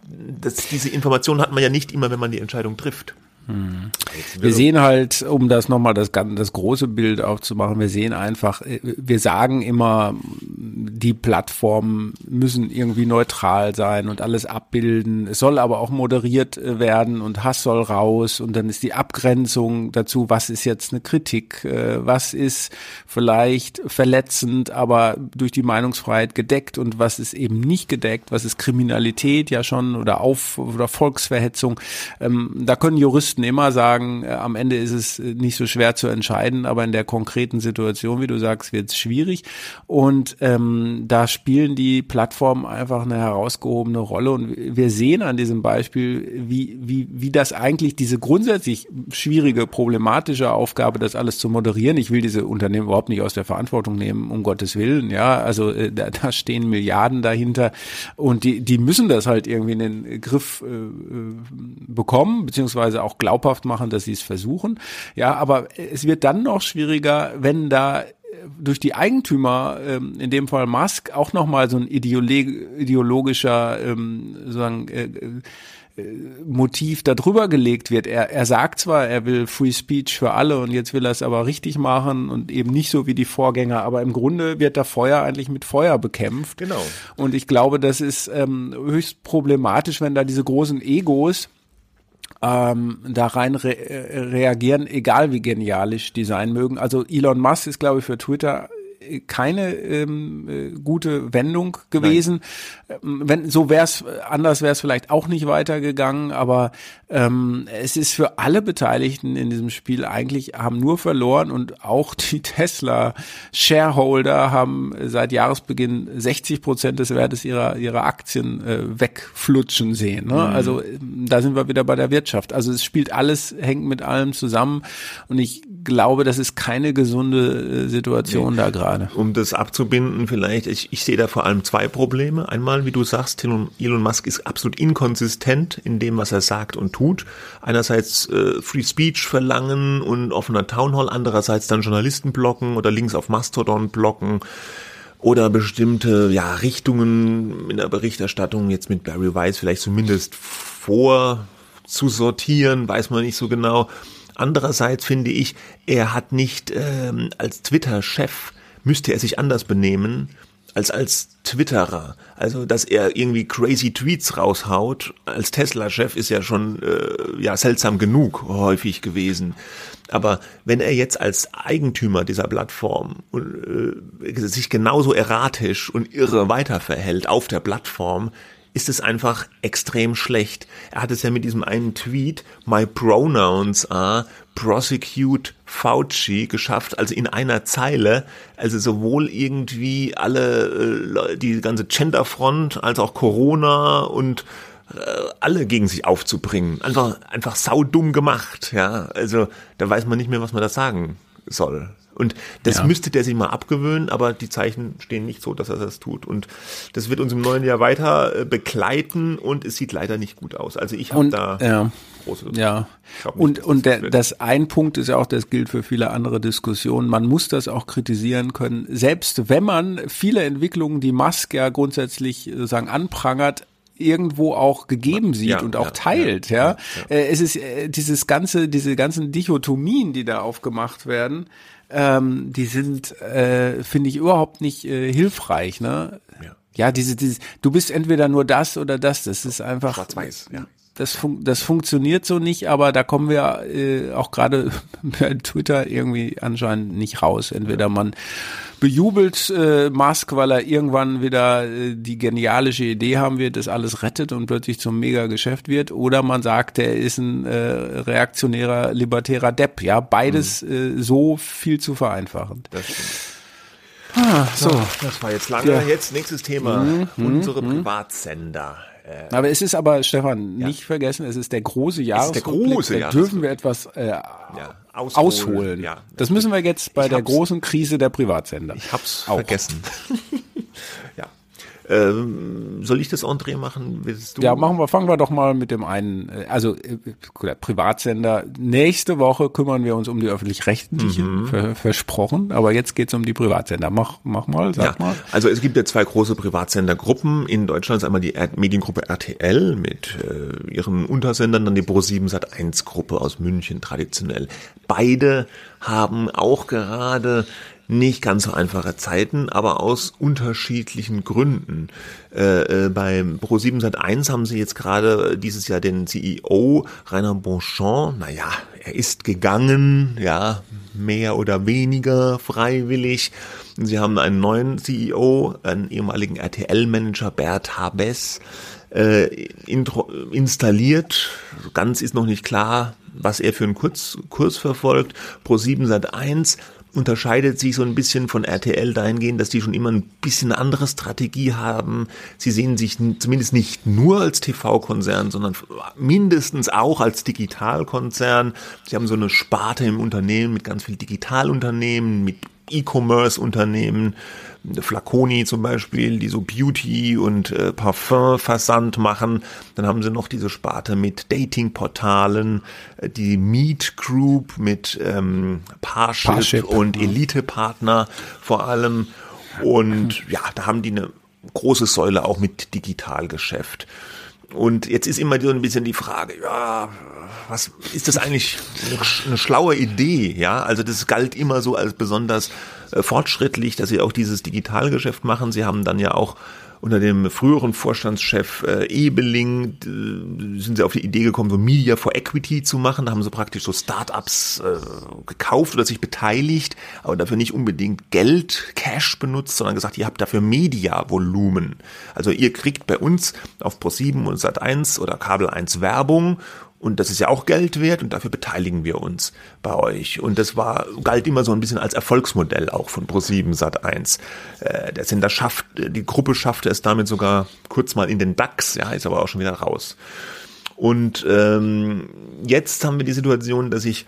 das, diese Information hat man ja nicht immer, wenn man die Entscheidung trifft. Wir sehen halt, um das nochmal das, das große Bild aufzumachen, wir sehen einfach, äh, wir sagen immer, die Plattformen müssen irgendwie neutral sein und alles abbilden. Es soll aber auch moderiert äh, werden und Hass soll raus und dann ist die Abgrenzung dazu, was ist jetzt eine Kritik, äh, was ist vielleicht verletzend, aber durch die Meinungsfreiheit gedeckt und was ist eben nicht gedeckt, was ist Kriminalität ja schon oder Auf- oder Volksverhetzung. Ähm, da können Juristen immer sagen, äh, am Ende ist es nicht so schwer zu entscheiden, aber in der konkreten Situation, wie du sagst, wird es schwierig. Und ähm, da spielen die Plattformen einfach eine herausgehobene Rolle. Und wir sehen an diesem Beispiel, wie, wie, wie das eigentlich diese grundsätzlich schwierige, problematische Aufgabe, das alles zu moderieren. Ich will diese Unternehmen überhaupt nicht aus der Verantwortung nehmen, um Gottes Willen. Ja, also äh, da, da stehen Milliarden dahinter und die, die müssen das halt irgendwie in den Griff äh, äh bekommen, beziehungsweise auch glaubhaft machen, dass sie es versuchen. Ja, aber es wird dann noch schwieriger, wenn da durch die Eigentümer, ähm, in dem Fall Musk, auch nochmal so ein ideologischer, ähm, sozusagen, äh, Motiv da drüber gelegt wird. Er, er sagt zwar, er will Free Speech für alle und jetzt will er es aber richtig machen und eben nicht so wie die Vorgänger, aber im Grunde wird da Feuer eigentlich mit Feuer bekämpft. Genau. Und ich glaube, das ist ähm, höchst problematisch, wenn da diese großen Egos ähm, da rein re reagieren, egal wie genialisch die sein mögen. Also Elon Musk ist, glaube ich, für Twitter keine ähm, äh, gute Wendung gewesen. Ähm, wenn so wär's anders wäre es vielleicht auch nicht weitergegangen, aber ähm, es ist für alle Beteiligten in diesem Spiel eigentlich haben nur verloren und auch die Tesla Shareholder haben seit Jahresbeginn 60 Prozent des Wertes ihrer ihrer Aktien äh, wegflutschen sehen. Ne? Mhm. Also da sind wir wieder bei der Wirtschaft. Also es spielt alles hängt mit allem zusammen und ich glaube, das ist keine gesunde äh, Situation nee. da gerade. Um das abzubinden, vielleicht, ich, ich sehe da vor allem zwei Probleme. Einmal, wie du sagst, Elon Musk ist absolut inkonsistent in dem, was er sagt und tut. Einerseits äh, Free Speech verlangen und offener Townhall, andererseits dann Journalisten blocken oder Links auf Mastodon blocken oder bestimmte ja, Richtungen in der Berichterstattung jetzt mit Barry Weiss vielleicht zumindest vorzusortieren, weiß man nicht so genau. Andererseits finde ich, er hat nicht ähm, als Twitter-Chef müsste er sich anders benehmen als als Twitterer. Also, dass er irgendwie crazy Tweets raushaut, als Tesla-Chef ist ja schon äh, ja seltsam genug häufig gewesen. Aber wenn er jetzt als Eigentümer dieser Plattform äh, sich genauso erratisch und irre weiterverhält auf der Plattform, ist es einfach extrem schlecht. Er hat es ja mit diesem einen Tweet, my pronouns are prosecute Fauci geschafft, also in einer Zeile, also sowohl irgendwie alle, äh, die ganze Genderfront als auch Corona und äh, alle gegen sich aufzubringen. Einfach, einfach saudumm gemacht, ja. Also, da weiß man nicht mehr, was man da sagen soll. Und das ja. müsste der sich mal abgewöhnen, aber die Zeichen stehen nicht so, dass er das tut. Und das wird uns im neuen Jahr weiter äh, begleiten und es sieht leider nicht gut aus. Also ich habe da ja. große. Ja. Und und der, das ein Punkt ist ja auch, das gilt für viele andere Diskussionen. Man muss das auch kritisieren können, selbst wenn man viele Entwicklungen, die Musk ja grundsätzlich sozusagen anprangert, irgendwo auch gegeben sieht ja, und auch ja, teilt, ja. ja. Äh, es ist äh, dieses ganze, diese ganzen Dichotomien, die da aufgemacht werden, ähm, die sind, äh, finde ich, überhaupt nicht äh, hilfreich. Ne? Ja. ja, diese, diese, du bist entweder nur das oder das. Das ist einfach. Schwarz-Weiß, ja das, fun das funktioniert so nicht, aber da kommen wir äh, auch gerade bei Twitter irgendwie anscheinend nicht raus. Entweder man bejubelt äh, Musk, weil er irgendwann wieder äh, die genialische Idee haben wird, das alles rettet und plötzlich zum Mega-Geschäft wird, oder man sagt, er ist ein äh, reaktionärer, libertärer Depp. Ja, beides mhm. äh, so viel zu vereinfachend. Das stimmt. Ah, so. so. das war jetzt lange. Ja. Jetzt nächstes Thema. Mhm. Unsere mhm. Privatsender. Äh, aber es ist aber, Stefan, ja. nicht vergessen, es ist der große Jahresrückblick. Der große da dürfen wir etwas äh, ja, ausholen. ausholen. Ja, das müssen wir jetzt bei der großen Krise der Privatsender. Ich hab's auch. vergessen. ja. Ähm, soll ich das Entree machen? Willst du? Ja, machen wir, fangen wir doch mal mit dem einen, äh, also äh, Privatsender. Nächste Woche kümmern wir uns um die öffentlich-rechtliche, mhm. ver, versprochen, aber jetzt geht's um die Privatsender. Mach, mach mal, sag ja, mal. Also es gibt ja zwei große Privatsendergruppen in Deutschland, einmal die Mediengruppe RTL mit äh, ihren Untersendern, dann die Pro7 Sat1 Gruppe aus München traditionell. Beide haben auch gerade nicht ganz so einfache Zeiten, aber aus unterschiedlichen Gründen. Äh, äh, beim Pro7 Sat1 haben sie jetzt gerade dieses Jahr den CEO Rainer Bonchamp, naja, er ist gegangen, ja, mehr oder weniger freiwillig. Sie haben einen neuen CEO, einen ehemaligen RTL-Manager Bert Habes, äh, installiert. Ganz ist noch nicht klar, was er für einen Kurs, Kurs verfolgt. Pro7 Sat1 unterscheidet sich so ein bisschen von RTL dahingehend, dass die schon immer ein bisschen andere Strategie haben. Sie sehen sich zumindest nicht nur als TV-Konzern, sondern mindestens auch als Digitalkonzern. Sie haben so eine Sparte im Unternehmen mit ganz viel Digitalunternehmen, mit E-Commerce-Unternehmen, Flaconi zum Beispiel, die so Beauty und äh, Parfum-Versand machen. Dann haben sie noch diese Sparte mit Dating-Portalen, äh, die Meet Group mit ähm, Parship, Parship und Elite-Partner vor allem. Und ja, da haben die eine große Säule auch mit Digitalgeschäft. Und jetzt ist immer so ein bisschen die Frage, ja, was ist das eigentlich eine, schlaue Idee? Ja, also das galt immer so als besonders äh, fortschrittlich, dass sie auch dieses Digitalgeschäft machen. Sie haben dann ja auch unter dem früheren Vorstandschef äh, Ebeling äh, sind sie auf die Idee gekommen, so Media for Equity zu machen. Da haben sie praktisch so Startups äh, gekauft oder sich beteiligt, aber dafür nicht unbedingt Geld, Cash benutzt, sondern gesagt, ihr habt dafür Media-Volumen. Also ihr kriegt bei uns auf Pro7 und Sat1 oder Kabel 1 Werbung und das ist ja auch Geld wert und dafür beteiligen wir uns bei euch. Und das war, galt immer so ein bisschen als Erfolgsmodell auch von Pro7 Sat 1. Äh, der Sender schafft, die Gruppe schaffte es damit sogar kurz mal in den DAX, ja, ist aber auch schon wieder raus. Und ähm, jetzt haben wir die Situation, dass ich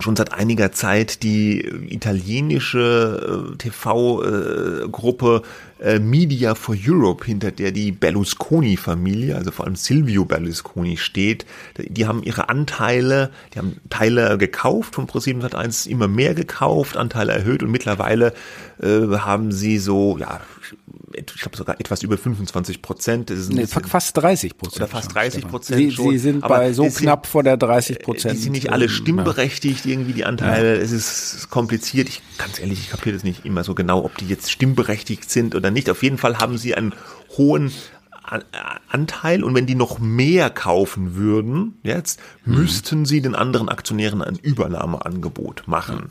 schon seit einiger Zeit die italienische äh, TV-Gruppe äh, Media for Europe, hinter der die Berlusconi-Familie, also vor allem Silvio Berlusconi steht, die haben ihre Anteile, die haben Teile gekauft von Pro7 immer mehr gekauft, Anteile erhöht und mittlerweile äh, haben sie so, ja, ich glaube sogar etwas über 25 Prozent. Nee, fast 30 Prozent. Oder fast 30 Prozent. Sie, sie sind aber bei so knapp sind, vor der 30 Prozent. Die sind nicht alle stimmberechtigt, ja. irgendwie die Anteile. Ja. Es ist kompliziert. Ich, ganz ehrlich, ich kapiere das nicht immer so genau, ob die jetzt stimmberechtigt sind oder nicht. Auf jeden Fall haben sie einen hohen Anteil und wenn die noch mehr kaufen würden, jetzt mhm. müssten sie den anderen Aktionären ein Übernahmeangebot machen.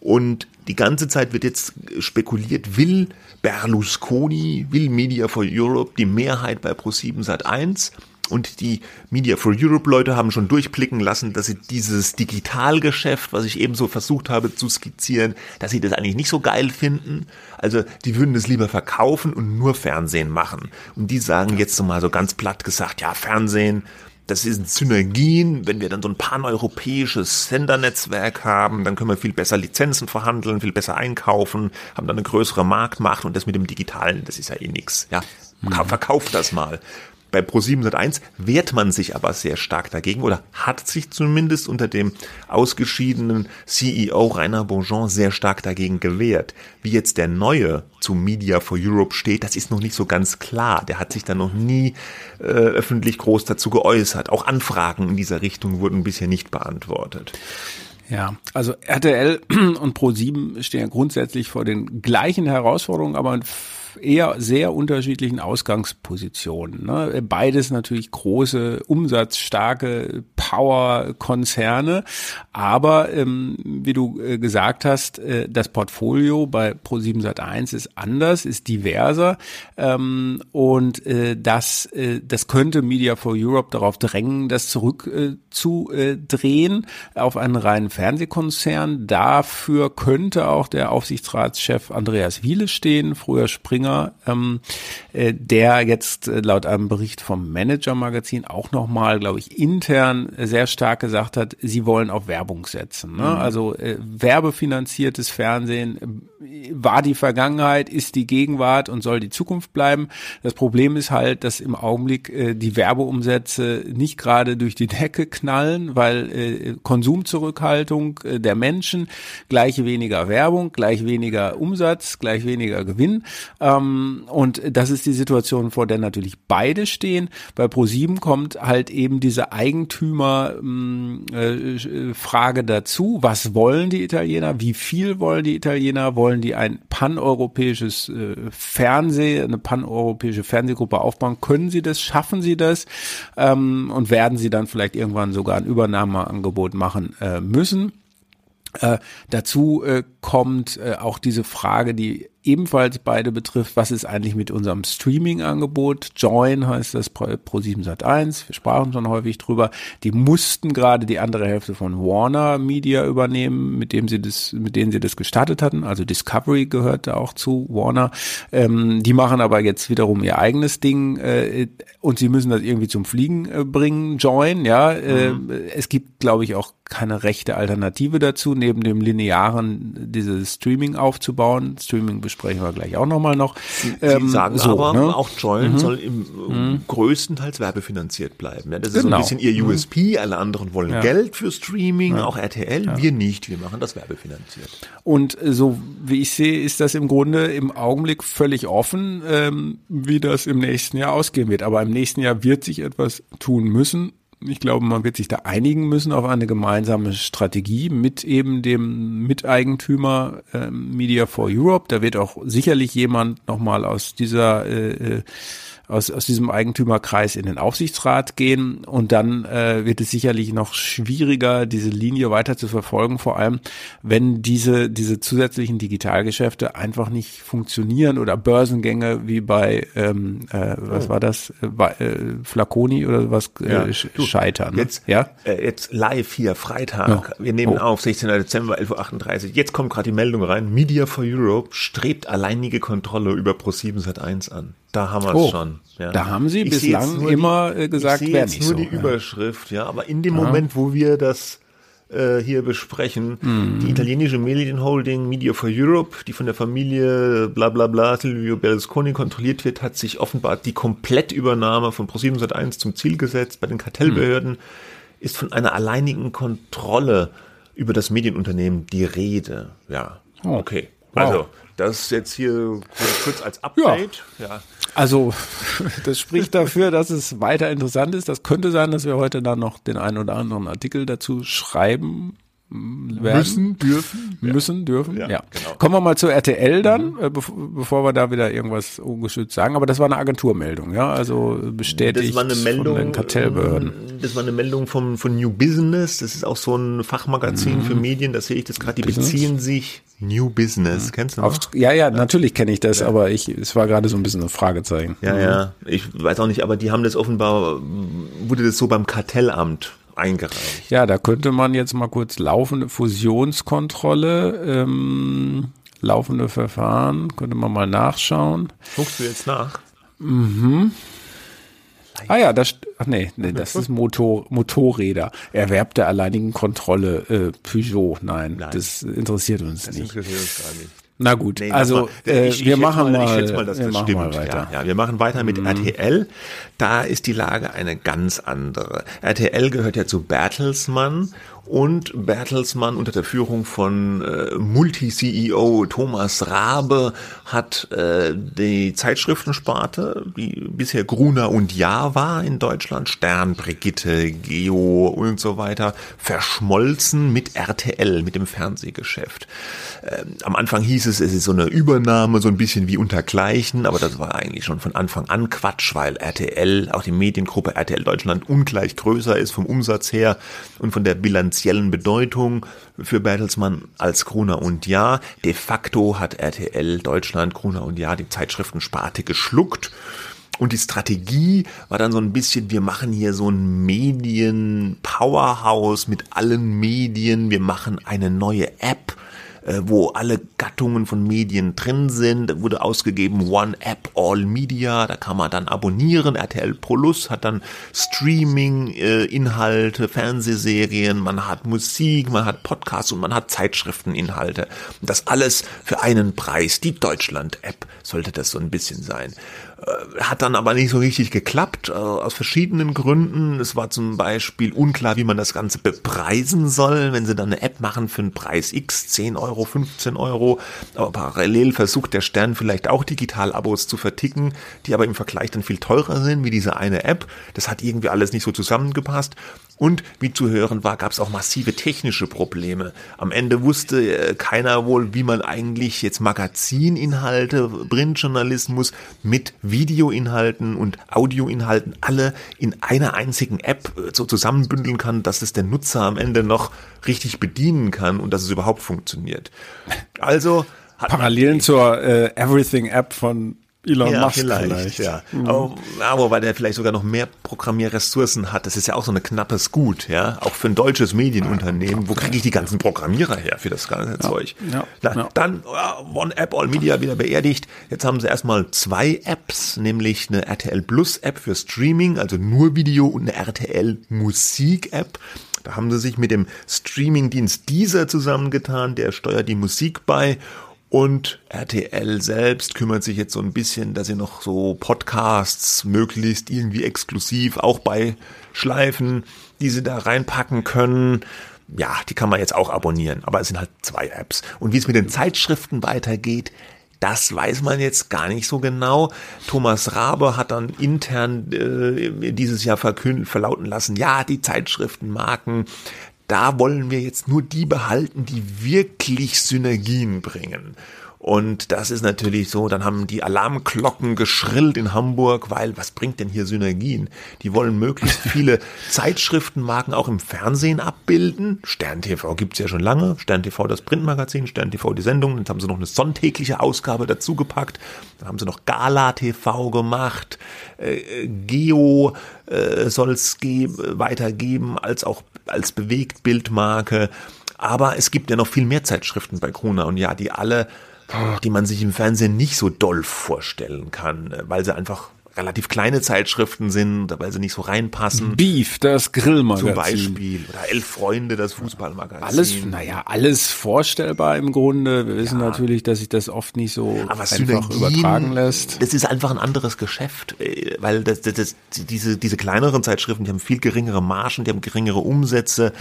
Und die ganze Zeit wird jetzt spekuliert, will Berlusconi, will Media for Europe die Mehrheit bei Pro7 Sat 1 und die Media for Europe Leute haben schon durchblicken lassen, dass sie dieses Digitalgeschäft, was ich ebenso versucht habe zu skizzieren, dass sie das eigentlich nicht so geil finden. Also die würden es lieber verkaufen und nur Fernsehen machen. Und die sagen jetzt so mal so ganz platt gesagt, ja, Fernsehen, das sind Synergien. Wenn wir dann so ein paneuropäisches Sendernetzwerk haben, dann können wir viel besser Lizenzen verhandeln, viel besser einkaufen, haben dann eine größere Marktmacht und das mit dem Digitalen, das ist ja eh nix. Ja, mhm. verkauft das mal. Bei Pro7 Sat1 wehrt man sich aber sehr stark dagegen oder hat sich zumindest unter dem ausgeschiedenen CEO Rainer Bonjean sehr stark dagegen gewehrt. Wie jetzt der neue zu Media for Europe steht, das ist noch nicht so ganz klar. Der hat sich da noch nie äh, öffentlich groß dazu geäußert. Auch Anfragen in dieser Richtung wurden bisher nicht beantwortet. Ja, also RTL und Pro7 stehen ja grundsätzlich vor den gleichen Herausforderungen, aber eher sehr unterschiedlichen Ausgangspositionen. Ne? Beides natürlich große, umsatzstarke Power-Konzerne, aber ähm, wie du äh, gesagt hast, äh, das Portfolio bei Pro7 Sat1 ist anders, ist diverser ähm, und äh, das, äh, das könnte Media for Europe darauf drängen, das zurückzudrehen äh, auf einen reinen Fernsehkonzern. Dafür könnte auch der Aufsichtsratschef Andreas Wiele stehen, früher Springer Oettinger, ähm, äh, der jetzt äh, laut einem Bericht vom Manager-Magazin auch nochmal, glaube ich, intern sehr stark gesagt hat, sie wollen auf Werbung setzen. Ne? Mhm. Also äh, werbefinanziertes Fernsehen äh, war die Vergangenheit, ist die Gegenwart und soll die Zukunft bleiben. Das Problem ist halt, dass im Augenblick äh, die Werbeumsätze nicht gerade durch die Decke knallen, weil äh, Konsumzurückhaltung äh, der Menschen gleich weniger Werbung, gleich weniger Umsatz, gleich weniger Gewinn. Äh, ähm, und das ist die Situation, vor der natürlich beide stehen. Bei ProSieben kommt halt eben diese Eigentümerfrage ähm, äh, dazu. Was wollen die Italiener? Wie viel wollen die Italiener? Wollen die ein paneuropäisches äh, eine paneuropäische Fernsehgruppe aufbauen? Können sie das? Schaffen sie das? Ähm, und werden sie dann vielleicht irgendwann sogar ein Übernahmeangebot machen äh, müssen? Äh, dazu äh, kommt äh, auch diese Frage, die ebenfalls beide betrifft, was ist eigentlich mit unserem Streaming-Angebot? Join heißt das Pro7 Sat 1, wir sprachen schon häufig drüber. Die mussten gerade die andere Hälfte von Warner Media übernehmen, mit dem sie das, mit denen sie das gestartet hatten. Also Discovery gehörte auch zu Warner. Ähm, die machen aber jetzt wiederum ihr eigenes Ding äh, und sie müssen das irgendwie zum Fliegen äh, bringen. Join, ja. Äh, mhm. Es gibt, glaube ich, auch keine rechte Alternative dazu, neben dem linearen dieses Streaming aufzubauen. Streaming besprechen wir gleich auch nochmal noch. Sie, ähm, Sie sagen so, aber, ne? auch Join mhm. soll im mhm. größtenteils werbefinanziert bleiben. Ja, das ist genau. so ein genau. bisschen ihr USP. Mhm. Alle anderen wollen ja. Geld für Streaming, ja. auch RTL. Wir nicht. Wir machen das werbefinanziert. Und so wie ich sehe, ist das im Grunde im Augenblick völlig offen, ähm, wie das im nächsten Jahr ausgehen wird. Aber im nächsten Jahr wird sich etwas tun müssen ich glaube, man wird sich da einigen müssen auf eine gemeinsame Strategie mit eben dem Miteigentümer äh, Media for Europe. Da wird auch sicherlich jemand nochmal aus dieser äh, äh aus, aus diesem Eigentümerkreis in den Aufsichtsrat gehen und dann äh, wird es sicherlich noch schwieriger, diese Linie weiter zu verfolgen, vor allem wenn diese, diese zusätzlichen Digitalgeschäfte einfach nicht funktionieren oder Börsengänge wie bei, ähm, äh, was oh. war das, äh, bei, äh, Flaconi oder was äh, ja. scheitern. Ne? Jetzt, ja? Äh, jetzt live hier, Freitag, ja. wir nehmen oh. auf, 16. Dezember, 11.38 Uhr, jetzt kommt gerade die Meldung rein, Media for Europe strebt alleinige Kontrolle über Pro7 Sat1 an. Da haben wir es oh, schon. Ja. Da haben Sie ich bislang immer die, äh, gesagt, ich wäre nicht nur so, die ja. Überschrift, ja. Aber in dem ja. Moment, wo wir das äh, hier besprechen, mhm. die italienische Medienholding Media for Europe, die von der Familie bla bla bla Silvio Berlusconi kontrolliert wird, hat sich offenbar die Komplettübernahme von Pro701 zum Ziel gesetzt bei den Kartellbehörden, mhm. ist von einer alleinigen Kontrolle über das Medienunternehmen die Rede. Ja, oh. okay. Also, das jetzt hier kurz als Update. Ja. ja. Also, das spricht dafür, dass es weiter interessant ist. Das könnte sein, dass wir heute dann noch den einen oder anderen Artikel dazu schreiben werden. Müssen, dürfen. Müssen, dürfen, ja. ja. Genau. Kommen wir mal zu RTL dann, mhm. äh, bevor wir da wieder irgendwas ungeschützt sagen. Aber das war eine Agenturmeldung, ja, also bestätigt das war eine Meldung, von den Kartellbehörden. Das war eine Meldung vom, von New Business. Das ist auch so ein Fachmagazin mhm. für Medien. Da sehe ich das gerade. Die Business? beziehen sich New Business. Mhm. Kennst du noch? Auf, ja, ja, natürlich kenne ich das, ja. aber ich, es war gerade so ein bisschen ein Fragezeichen. Ja, mhm. ja. Ich weiß auch nicht, aber die haben das offenbar, wurde das so beim Kartellamt eingereicht. Ja, da könnte man jetzt mal kurz laufende Fusionskontrolle, ähm, laufende Verfahren, könnte man mal nachschauen. Guckst du jetzt nach? Mhm. Ah ja, das, ach nee, nee das ist Motor, Motorräder. Erwerb der alleinigen Kontrolle äh, Peugeot. Nein, Nein, das interessiert uns das nicht. Das interessiert uns gar nicht. Na gut, nee, also äh, ich, wir ich machen mal, ich schätze mal, dass das stimmt. weiter. Ja, ja, wir machen weiter mit mhm. RTL. Da ist die Lage eine ganz andere. RTL gehört ja zu Bertelsmann und Bertelsmann unter der Führung von äh, Multi-CEO Thomas Rabe hat äh, die Zeitschriftensparte, die bisher Gruner und Ja war in Deutschland, Stern, Brigitte, Geo und so weiter, verschmolzen mit RTL, mit dem Fernsehgeschäft. Ähm, am Anfang hieß es, es ist so eine Übernahme, so ein bisschen wie untergleichen, aber das war eigentlich schon von Anfang an Quatsch, weil RTL, auch die Mediengruppe RTL Deutschland ungleich größer ist vom Umsatz her und von der bilanziellen Bedeutung für Bertelsmann als Gruner und Ja. De facto hat RTL Deutschland, Gruner und Ja, die Zeitschriftensparte geschluckt. Und die Strategie war dann so ein bisschen, wir machen hier so ein Medien-Powerhouse mit allen Medien, wir machen eine neue App, wo alle Gattungen von Medien drin sind. Wurde ausgegeben One App All Media, da kann man dann abonnieren. RTL Plus hat dann Streaming-Inhalte, äh, Fernsehserien, man hat Musik, man hat Podcasts und man hat Zeitschrifteninhalte. Und das alles für einen Preis. Die Deutschland-App sollte das so ein bisschen sein. Äh, hat dann aber nicht so richtig geklappt, äh, aus verschiedenen Gründen. Es war zum Beispiel unklar, wie man das Ganze bepreisen soll, wenn sie dann eine App machen für einen Preis X, 10 Euro, 15 Euro. Aber parallel versucht der Stern vielleicht auch Digital-Abos zu verticken, die aber im Vergleich dann viel teurer sind wie diese eine App. Das hat irgendwie alles nicht so zusammengepasst. Und wie zu hören war, gab es auch massive technische Probleme. Am Ende wusste äh, keiner wohl, wie man eigentlich jetzt Magazininhalte, Printjournalismus mit Videoinhalten und Audioinhalten alle in einer einzigen App äh, so zusammenbündeln kann, dass es der Nutzer am Ende noch richtig bedienen kann und dass es überhaupt funktioniert. Also Parallelen zur äh, Everything App von Elon ja, Musk vielleicht. vielleicht. Ja. Mhm. Aber, aber weil der vielleicht sogar noch mehr Programmierressourcen hat, das ist ja auch so ein knappes Gut, ja, auch für ein deutsches Medienunternehmen. Wo kriege ich die ganzen Programmierer her für das ganze ja. Zeug? Ja. Na. Dann uh, One App All Media wieder beerdigt. Jetzt haben sie erstmal zwei Apps, nämlich eine RTL Plus App für Streaming, also nur Video und eine RTL Musik App. Da haben sie sich mit dem Streamingdienst dieser zusammengetan, der steuert die Musik bei und RTL selbst kümmert sich jetzt so ein bisschen, dass sie noch so Podcasts möglichst irgendwie exklusiv auch bei Schleifen, die sie da reinpacken können. Ja, die kann man jetzt auch abonnieren, aber es sind halt zwei Apps. Und wie es mit den Zeitschriften weitergeht, das weiß man jetzt gar nicht so genau. Thomas Rabe hat dann intern äh, dieses Jahr verlauten lassen, ja, die Zeitschriftenmarken, da wollen wir jetzt nur die behalten, die wirklich Synergien bringen. Und das ist natürlich so, dann haben die Alarmglocken geschrillt in Hamburg, weil was bringt denn hier Synergien? Die wollen möglichst viele Zeitschriftenmarken auch im Fernsehen abbilden. Stern TV gibt's ja schon lange. Stern TV das Printmagazin, Stern TV die Sendung. Jetzt haben sie noch eine sonntägliche Ausgabe dazu gepackt. Dann haben sie noch Gala TV gemacht. Äh, Geo äh, soll es weitergeben als auch als Bewegtbildmarke. Aber es gibt ja noch viel mehr Zeitschriften bei Gruner und ja, die alle die man sich im Fernsehen nicht so doll vorstellen kann, äh, weil sie einfach relativ kleine Zeitschriften sind, weil sie nicht so reinpassen. Beef, das Grillmagazin. Zum Beispiel. Oder Elf Freunde, das Fußballmagazin. Alles, naja, alles vorstellbar im Grunde. Wir wissen ja. natürlich, dass sich das oft nicht so Aber einfach Synergien, übertragen lässt. Das ist einfach ein anderes Geschäft, äh, weil das, das, das, diese, diese kleineren Zeitschriften, die haben viel geringere Margen, die haben geringere Umsätze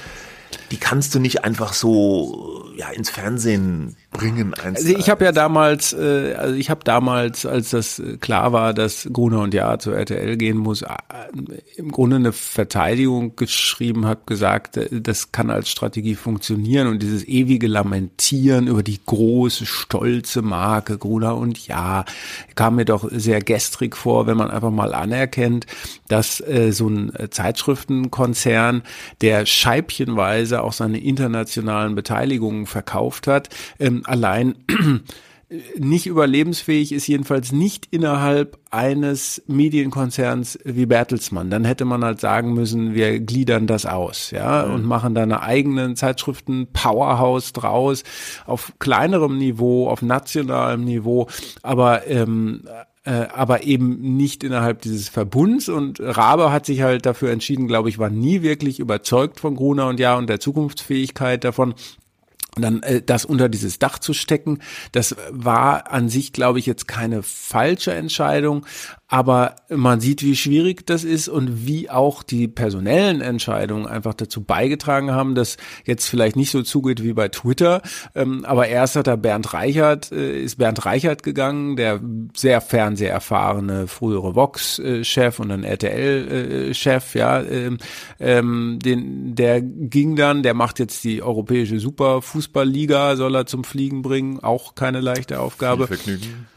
die kannst du nicht einfach so ja ins Fernsehen bringen. Also ich habe ja damals, äh, also ich habe damals, als das äh, klar war, dass Gruner und Ja zu RTL gehen muss, äh, im Grunde eine Verteidigung geschrieben, habe gesagt, äh, das kann als Strategie funktionieren und dieses ewige Lamentieren über die große stolze Marke Gruner und Ja kam mir doch sehr gestrig vor, wenn man einfach mal anerkennt, dass äh, so ein Zeitschriftenkonzern, der scheibchenweise auch seine internationalen Beteiligungen verkauft hat, ähm, allein nicht überlebensfähig ist, jedenfalls nicht innerhalb eines Medienkonzerns wie Bertelsmann. Dann hätte man halt sagen müssen, wir gliedern das aus, ja, mhm. und machen da eine eigenen Zeitschriften Powerhouse draus, auf kleinerem Niveau, auf nationalem Niveau, aber ähm, äh, aber eben nicht innerhalb dieses Verbunds. Und Rabe hat sich halt dafür entschieden, glaube ich, war nie wirklich überzeugt von Gruner und Ja und der Zukunftsfähigkeit davon dann äh, das unter dieses Dach zu stecken, das war an sich, glaube ich, jetzt keine falsche Entscheidung, aber man sieht, wie schwierig das ist und wie auch die personellen Entscheidungen einfach dazu beigetragen haben, dass jetzt vielleicht nicht so zugeht wie bei Twitter. Ähm, aber erst hat er Bernd Reichert, äh, ist Bernd Reichert gegangen, der sehr fernseherfahrene frühere Vox-Chef und dann RTL-Chef, ja, ähm, ähm, den, der ging dann, der macht jetzt die europäische Superfußballliga, soll er zum Fliegen bringen, auch keine leichte Aufgabe. Viel Vergnügen.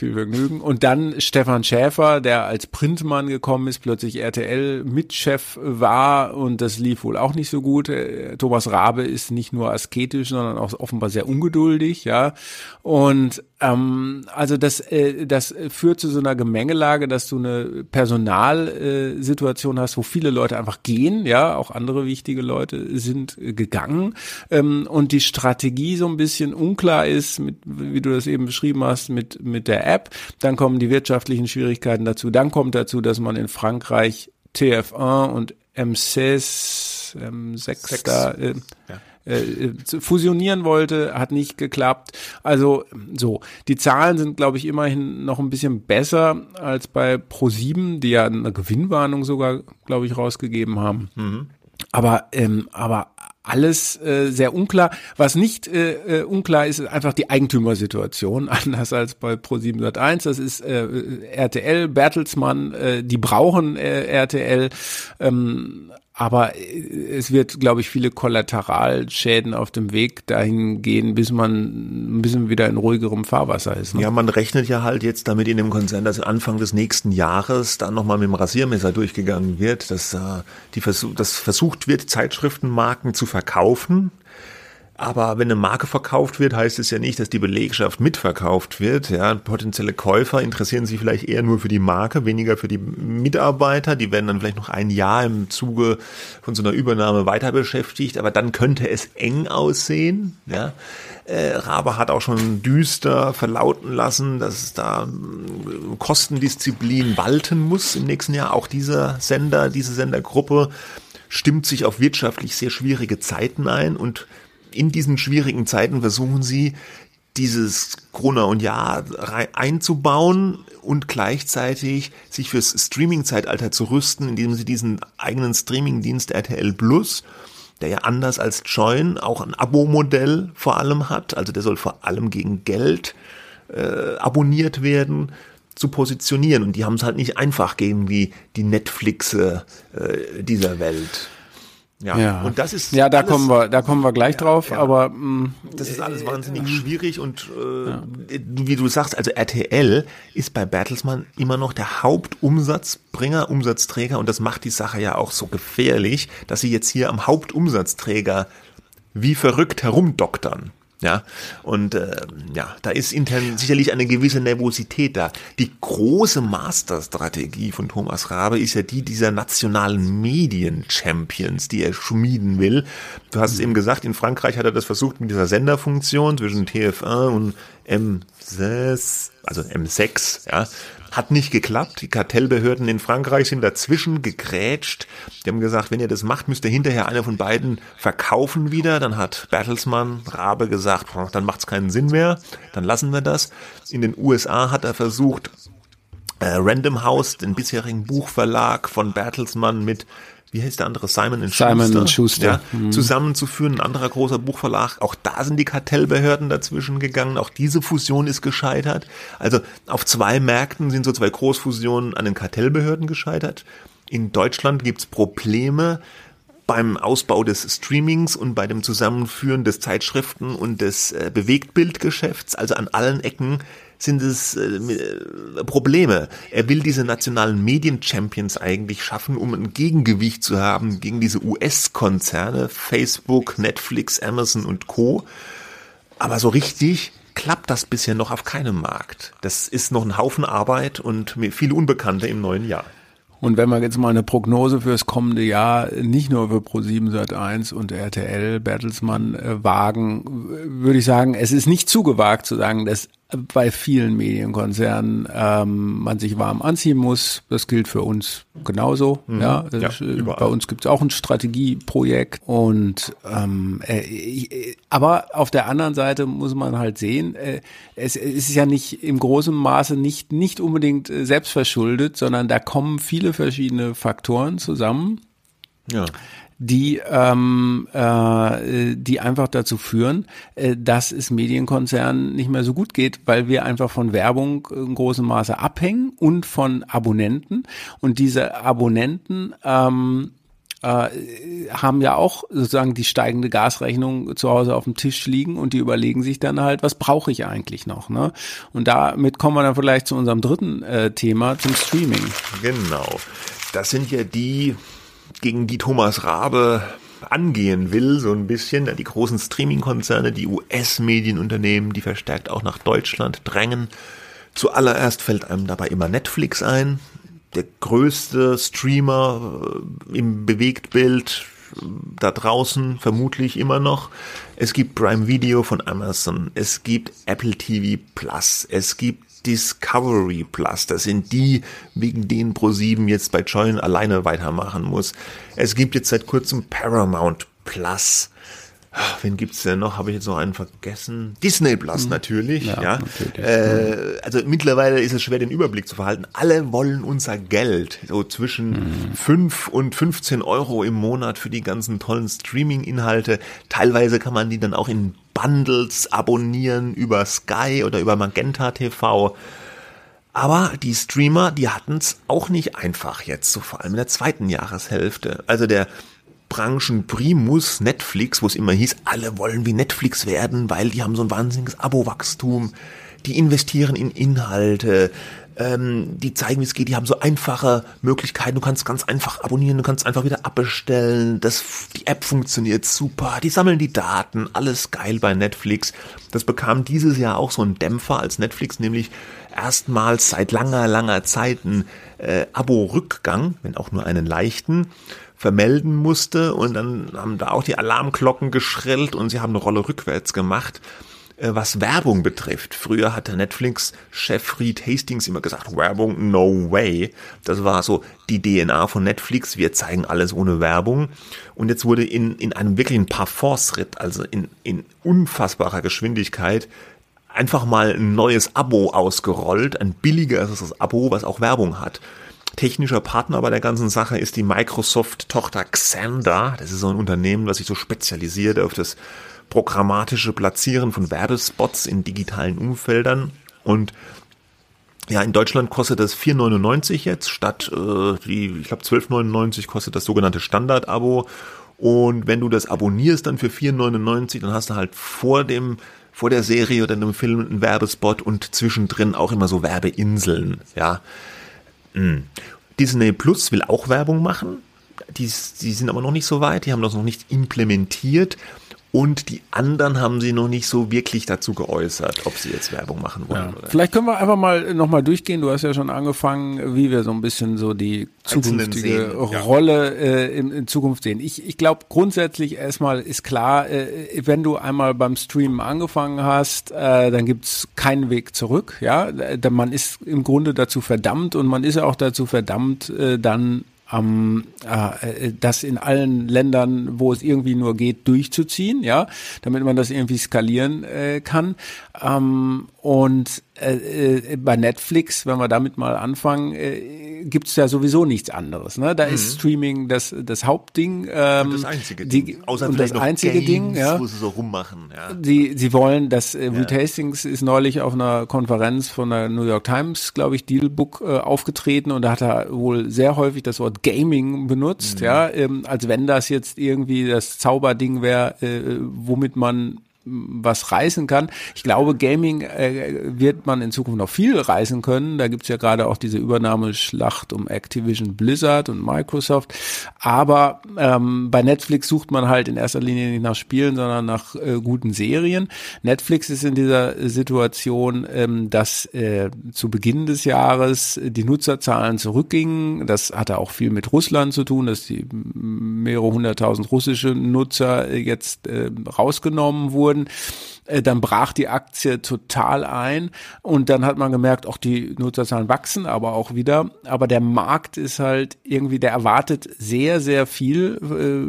Viel Vergnügen. Und dann Stefan Schäfer, der als Printmann gekommen ist, plötzlich RTL-Mitchef war und das lief wohl auch nicht so gut. Äh, Thomas Rabe ist nicht nur asketisch, sondern auch offenbar sehr ungeduldig, ja. Und ähm, also das, äh, das führt zu so einer Gemengelage, dass du eine Personalsituation hast, wo viele Leute einfach gehen, ja, auch andere wichtige Leute sind gegangen ähm, und die Strategie so ein bisschen unklar ist, mit, wie du das eben beschrieben hast, mit, mit der App. Dann kommen die wirtschaftlichen Schwierigkeiten dazu. Dann kommt dazu, dass man in Frankreich TF1 und M6, M6 da, äh, ja äh, fusionieren wollte, hat nicht geklappt. Also so, die Zahlen sind, glaube ich, immerhin noch ein bisschen besser als bei Pro7, die ja eine Gewinnwarnung sogar, glaube ich, rausgegeben haben. Mhm. Aber, ähm, aber alles äh, sehr unklar. Was nicht äh, äh, unklar ist, ist einfach die Eigentümersituation, anders als bei Pro7 Sat1. Das ist äh, RTL, Bertelsmann, äh, die brauchen äh, RTL. Ähm, aber äh, es wird, glaube ich, viele Kollateralschäden auf dem Weg dahin gehen, bis man ein bisschen wieder in ruhigerem Fahrwasser ist. Ne? Ja, man rechnet ja halt jetzt damit in dem Konzern, dass Anfang des nächsten Jahres dann nochmal mit dem Rasiermesser durchgegangen wird, dass, äh, die versuch, dass versucht wird, Zeitschriftenmarken zu verkaufen aber wenn eine Marke verkauft wird, heißt es ja nicht, dass die Belegschaft mitverkauft wird. Ja, potenzielle Käufer interessieren sich vielleicht eher nur für die Marke, weniger für die Mitarbeiter. Die werden dann vielleicht noch ein Jahr im Zuge von so einer Übernahme weiter beschäftigt, aber dann könnte es eng aussehen. Ja. Äh, Rabe hat auch schon düster verlauten lassen, dass da äh, Kostendisziplin walten muss im nächsten Jahr. Auch dieser Sender, diese Sendergruppe stimmt sich auf wirtschaftlich sehr schwierige Zeiten ein und in diesen schwierigen Zeiten versuchen sie, dieses Corona und Jahr einzubauen und gleichzeitig sich fürs Streaming-Zeitalter zu rüsten, indem sie diesen eigenen Streaming-Dienst RTL Plus, der ja anders als Join auch ein Abo-Modell vor allem hat, also der soll vor allem gegen Geld äh, abonniert werden, zu positionieren. Und die haben es halt nicht einfach gegen wie die Netflixe äh, dieser Welt. Ja. ja. und das ist ja da alles, kommen wir da kommen wir gleich ja, drauf, ja. aber mh, mm, das ist alles wahnsinnig äh, schwierig und äh, wie du sagst, also RTL ist bei Bertelsmann immer noch der Hauptumsatzbringer, Umsatzträger und das macht die Sache ja auch so gefährlich, dass sie jetzt hier am Hauptumsatzträger wie verrückt herumdoktern. Ja, und äh, ja, da ist intern sicherlich eine gewisse Nervosität da. Die große Masterstrategie von Thomas Rabe ist ja die dieser nationalen Medien-Champions, die er schmieden will. Du hast es eben gesagt, in Frankreich hat er das versucht mit dieser Senderfunktion zwischen TF1 und M6, also M6, ja, hat nicht geklappt. Die Kartellbehörden in Frankreich sind dazwischen gegrätscht. Die haben gesagt, wenn ihr das macht, müsst ihr hinterher einer von beiden verkaufen wieder. Dann hat Bertelsmann, Rabe gesagt, dann macht es keinen Sinn mehr. Dann lassen wir das. In den USA hat er versucht, äh, Random House, den bisherigen Buchverlag von Bertelsmann mit wie heißt der andere, Simon Schuster, Simon Schuster. Ja, mhm. zusammenzuführen, ein anderer großer Buchverlag. Auch da sind die Kartellbehörden dazwischen gegangen. Auch diese Fusion ist gescheitert. Also auf zwei Märkten sind so zwei Großfusionen an den Kartellbehörden gescheitert. In Deutschland gibt's Probleme beim Ausbau des Streamings und bei dem Zusammenführen des Zeitschriften und des äh, Bewegtbildgeschäfts. Also an allen Ecken sind es äh, Probleme. Er will diese nationalen Medien-Champions eigentlich schaffen, um ein Gegengewicht zu haben gegen diese US-Konzerne, Facebook, Netflix, Amazon und Co. Aber so richtig klappt das bisher noch auf keinem Markt. Das ist noch ein Haufen Arbeit und viele Unbekannte im neuen Jahr. Und wenn wir jetzt mal eine Prognose fürs kommende Jahr nicht nur für Pro7 Sat1 und RTL Bertelsmann äh, wagen, würde ich sagen, es ist nicht zu gewagt zu sagen, dass bei vielen Medienkonzernen ähm, man sich warm anziehen muss. Das gilt für uns genauso. Mhm. Ja, ja ist, äh, bei uns gibt es auch ein Strategieprojekt und ähm, äh, aber auf der anderen Seite muss man halt sehen, äh, es, es ist ja nicht im großen Maße nicht nicht unbedingt äh, selbstverschuldet, sondern da kommen viele verschiedene Faktoren zusammen. Ja die, ähm, äh, die einfach dazu führen, äh, dass es Medienkonzernen nicht mehr so gut geht, weil wir einfach von Werbung in großem Maße abhängen und von Abonnenten. Und diese Abonnenten ähm, äh, haben ja auch sozusagen die steigende Gasrechnung zu Hause auf dem Tisch liegen und die überlegen sich dann halt, was brauche ich eigentlich noch? Ne? Und damit kommen wir dann vielleicht zu unserem dritten äh, Thema, zum Streaming. Genau. Das sind ja die gegen die Thomas Rabe angehen will, so ein bisschen. Die großen Streaming-Konzerne, die US-Medienunternehmen, die verstärkt auch nach Deutschland drängen. Zuallererst fällt einem dabei immer Netflix ein. Der größte Streamer äh, im Bewegtbild äh, da draußen vermutlich immer noch. Es gibt Prime Video von Amazon. Es gibt Apple TV Plus. Es gibt Discovery Plus. Das sind die, wegen denen Pro7 jetzt bei Join alleine weitermachen muss. Es gibt jetzt seit kurzem Paramount Plus. Ach, wen gibt's denn noch? Habe ich jetzt noch einen vergessen? Disney Plus mhm. natürlich. Ja, ja. Natürlich. Äh, also mittlerweile ist es schwer, den Überblick zu verhalten. Alle wollen unser Geld. So zwischen mhm. 5 und 15 Euro im Monat für die ganzen tollen Streaming-Inhalte. Teilweise kann man die dann auch in Bundles abonnieren über Sky oder über Magenta TV. Aber die Streamer, die hatten es auch nicht einfach jetzt, so vor allem in der zweiten Jahreshälfte. Also der Branchenprimus Netflix, wo es immer hieß, alle wollen wie Netflix werden, weil die haben so ein wahnsinniges Abo-Wachstum, die investieren in Inhalte, ähm, die zeigen, wie es geht, die haben so einfache Möglichkeiten, du kannst ganz einfach abonnieren, du kannst einfach wieder abbestellen, das, die App funktioniert super, die sammeln die Daten, alles geil bei Netflix. Das bekam dieses Jahr auch so einen Dämpfer, als Netflix nämlich erstmals seit langer, langer Zeit einen äh, Abo-Rückgang, wenn auch nur einen leichten, vermelden musste. Und dann haben da auch die Alarmglocken geschrillt und sie haben eine Rolle rückwärts gemacht. Äh, was Werbung betrifft. Früher hatte Netflix-Chef Reed Hastings immer gesagt, Werbung, no way. Das war so die DNA von Netflix, wir zeigen alles ohne Werbung. Und jetzt wurde in, in einem wirklichen Parforce-Ritt, also in, in unfassbarer Geschwindigkeit, einfach mal ein neues Abo ausgerollt, ein billigeres Abo, was auch Werbung hat. Technischer Partner bei der ganzen Sache ist die Microsoft-Tochter Xandr. Das ist so ein Unternehmen, was sich so spezialisiert auf das programmatische Platzieren von Werbespots in digitalen Umfeldern. Und ja, in Deutschland kostet das 4,99 jetzt statt äh, die, ich glaube 12,99 kostet das sogenannte Standard-Abo. Und wenn du das abonnierst dann für 4,99, dann hast du halt vor dem vor der Serie oder einem Film einen Werbespot und zwischendrin auch immer so Werbeinseln, ja. Mhm. Disney Plus will auch Werbung machen. Die, die sind aber noch nicht so weit, die haben das noch nicht implementiert. Und die anderen haben sie noch nicht so wirklich dazu geäußert, ob sie jetzt Werbung machen wollen. Ja. Vielleicht können wir einfach mal nochmal durchgehen. Du hast ja schon angefangen, wie wir so ein bisschen so die zukünftige Rolle äh, in, in, Zukunft sehen. Ich, ich glaube grundsätzlich erstmal ist klar, äh, wenn du einmal beim Streamen angefangen hast, äh, dann gibt's keinen Weg zurück. Ja, man ist im Grunde dazu verdammt und man ist auch dazu verdammt, äh, dann ähm, äh, das in allen Ländern, wo es irgendwie nur geht, durchzuziehen, ja, damit man das irgendwie skalieren äh, kann. Ähm, und äh, äh, bei Netflix, wenn wir damit mal anfangen, äh, gibt es ja sowieso nichts anderes. Ne? Da mhm. ist Streaming das, das Hauptding. Ähm, und das einzige Ding. Die, Außer und das einzige Games, Ding, ja. Wo sie so rummachen. Ja. Die, sie wollen, das äh, Reed ja. Hastings ist neulich auf einer Konferenz von der New York Times, glaube ich, Dealbook äh, aufgetreten und da hat er wohl sehr häufig das Wort Gaming benutzt, mhm. ja, ähm, als wenn das jetzt irgendwie das Zauberding wäre, äh, womit man was reißen kann. Ich glaube, Gaming äh, wird man in Zukunft noch viel reißen können. Da gibt's ja gerade auch diese Übernahmeschlacht um Activision Blizzard und Microsoft. Aber ähm, bei Netflix sucht man halt in erster Linie nicht nach Spielen, sondern nach äh, guten Serien. Netflix ist in dieser Situation, ähm, dass äh, zu Beginn des Jahres die Nutzerzahlen zurückgingen. Das hatte auch viel mit Russland zu tun, dass die mehrere hunderttausend russische Nutzer jetzt äh, rausgenommen wurden wurden, äh, dann brach die Aktie total ein und dann hat man gemerkt, auch die Nutzerzahlen wachsen, aber auch wieder. Aber der Markt ist halt irgendwie, der erwartet sehr, sehr viel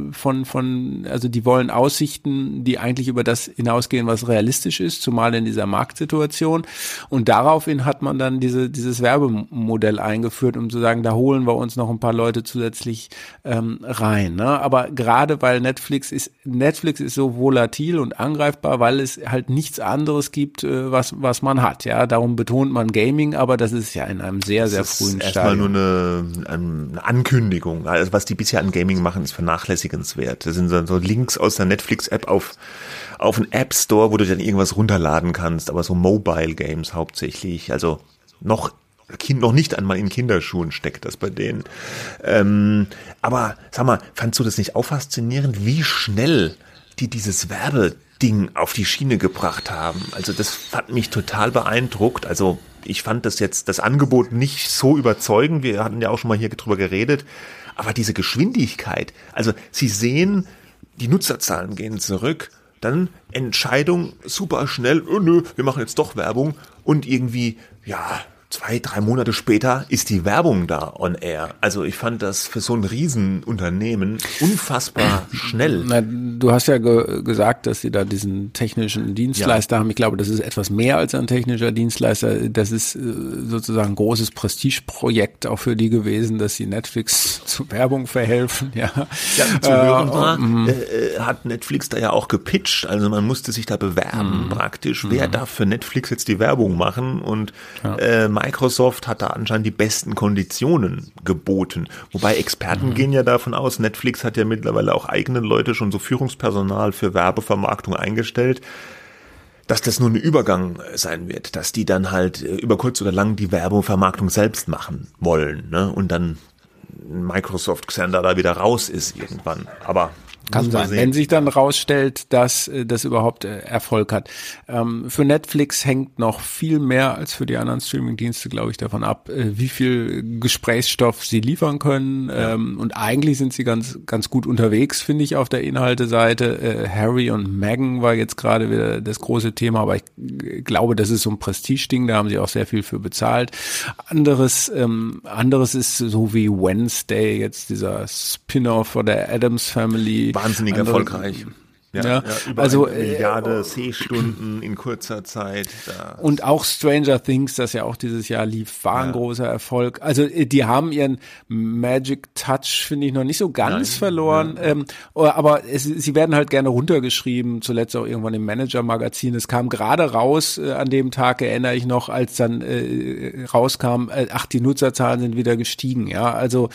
äh, von, von, also die wollen Aussichten, die eigentlich über das hinausgehen, was realistisch ist, zumal in dieser Marktsituation. Und daraufhin hat man dann diese, dieses Werbemodell eingeführt, um zu sagen, da holen wir uns noch ein paar Leute zusätzlich ähm, rein. Ne? Aber gerade weil Netflix ist, Netflix ist so volatil und angreifbar, weil es halt nichts anderes gibt, äh, was, was man hat. Ja, darum betont man Gaming, aber das ist ja in einem sehr, sehr das frühen ist Stadium. Erstmal nur eine, eine Ankündigung. Also was die bisher an Gaming machen, ist vernachlässigenswert. Das sind so Links aus der Netflix-App auf, auf einen App Store, wo du dann irgendwas runterladen kannst, aber so Mobile Games hauptsächlich. Also noch Kind noch nicht einmal in Kinderschuhen steckt das bei denen. Ähm, aber sag mal, fandst du das nicht auch faszinierend, wie schnell die dieses Werbe Ding auf die Schiene gebracht haben. Also das hat mich total beeindruckt. Also ich fand das jetzt, das Angebot nicht so überzeugend. Wir hatten ja auch schon mal hier drüber geredet. Aber diese Geschwindigkeit, also Sie sehen, die Nutzerzahlen gehen zurück, dann Entscheidung super schnell, oh nö, wir machen jetzt doch Werbung und irgendwie, ja, zwei, drei Monate später ist die Werbung da on air. Also ich fand das für so ein Riesenunternehmen unfassbar schnell. Na, du hast ja ge gesagt, dass sie da diesen technischen Dienstleister ja. haben. Ich glaube, das ist etwas mehr als ein technischer Dienstleister. Das ist äh, sozusagen ein großes Prestigeprojekt auch für die gewesen, dass sie Netflix zu Werbung verhelfen. Ja, ja zu hören äh, war, mhm. äh, äh, hat Netflix da ja auch gepitcht. Also man musste sich da bewerben mhm. praktisch. Wer mhm. darf für Netflix jetzt die Werbung machen? Und ja. Microsoft hat da anscheinend die besten Konditionen geboten. Wobei Experten mhm. gehen ja davon aus, Netflix hat ja mittlerweile auch eigene Leute schon so Führungspersonal für Werbevermarktung eingestellt dass das nur ein Übergang sein wird, dass die dann halt äh, über kurz oder lang die Werbevermarktung selbst machen wollen ne? und dann Microsoft Xander da wieder raus ist irgendwann. Aber Kann sein, wenn sich dann rausstellt, dass äh, das überhaupt äh, Erfolg hat. Ähm, für Netflix hängt noch viel mehr als für die anderen Streamingdienste, glaube ich, davon ab, äh, wie viel Gesprächsstoff sie liefern können. Ja. Ähm, und eigentlich sind sie ganz, ganz gut unterwegs, finde ich, auf der Inhalteseite. Äh, Harry und Meghan war jetzt gerade wieder das große Thema, aber ich glaube, das ist so ein Prestige-Ding, da haben sie auch sehr viel für bezahlt. Anderes, ähm, anderes ist so wie Wednesday, jetzt dieser Spin-off von der Adams Family wahnsinnig andere, erfolgreich. Ja, ja, ja also eine Milliarde äh, Sehstunden in kurzer Zeit. Und auch Stranger Things, das ja auch dieses Jahr lief, war ein ja. großer Erfolg. Also äh, die haben ihren Magic Touch, finde ich, noch nicht so ganz Nein, verloren. Ja. Ähm, aber es, sie werden halt gerne runtergeschrieben, zuletzt auch irgendwann im Manager-Magazin. Es kam gerade raus, äh, an dem Tag erinnere ich noch, als dann äh, rauskam, äh, ach, die Nutzerzahlen sind wieder gestiegen. Ja, also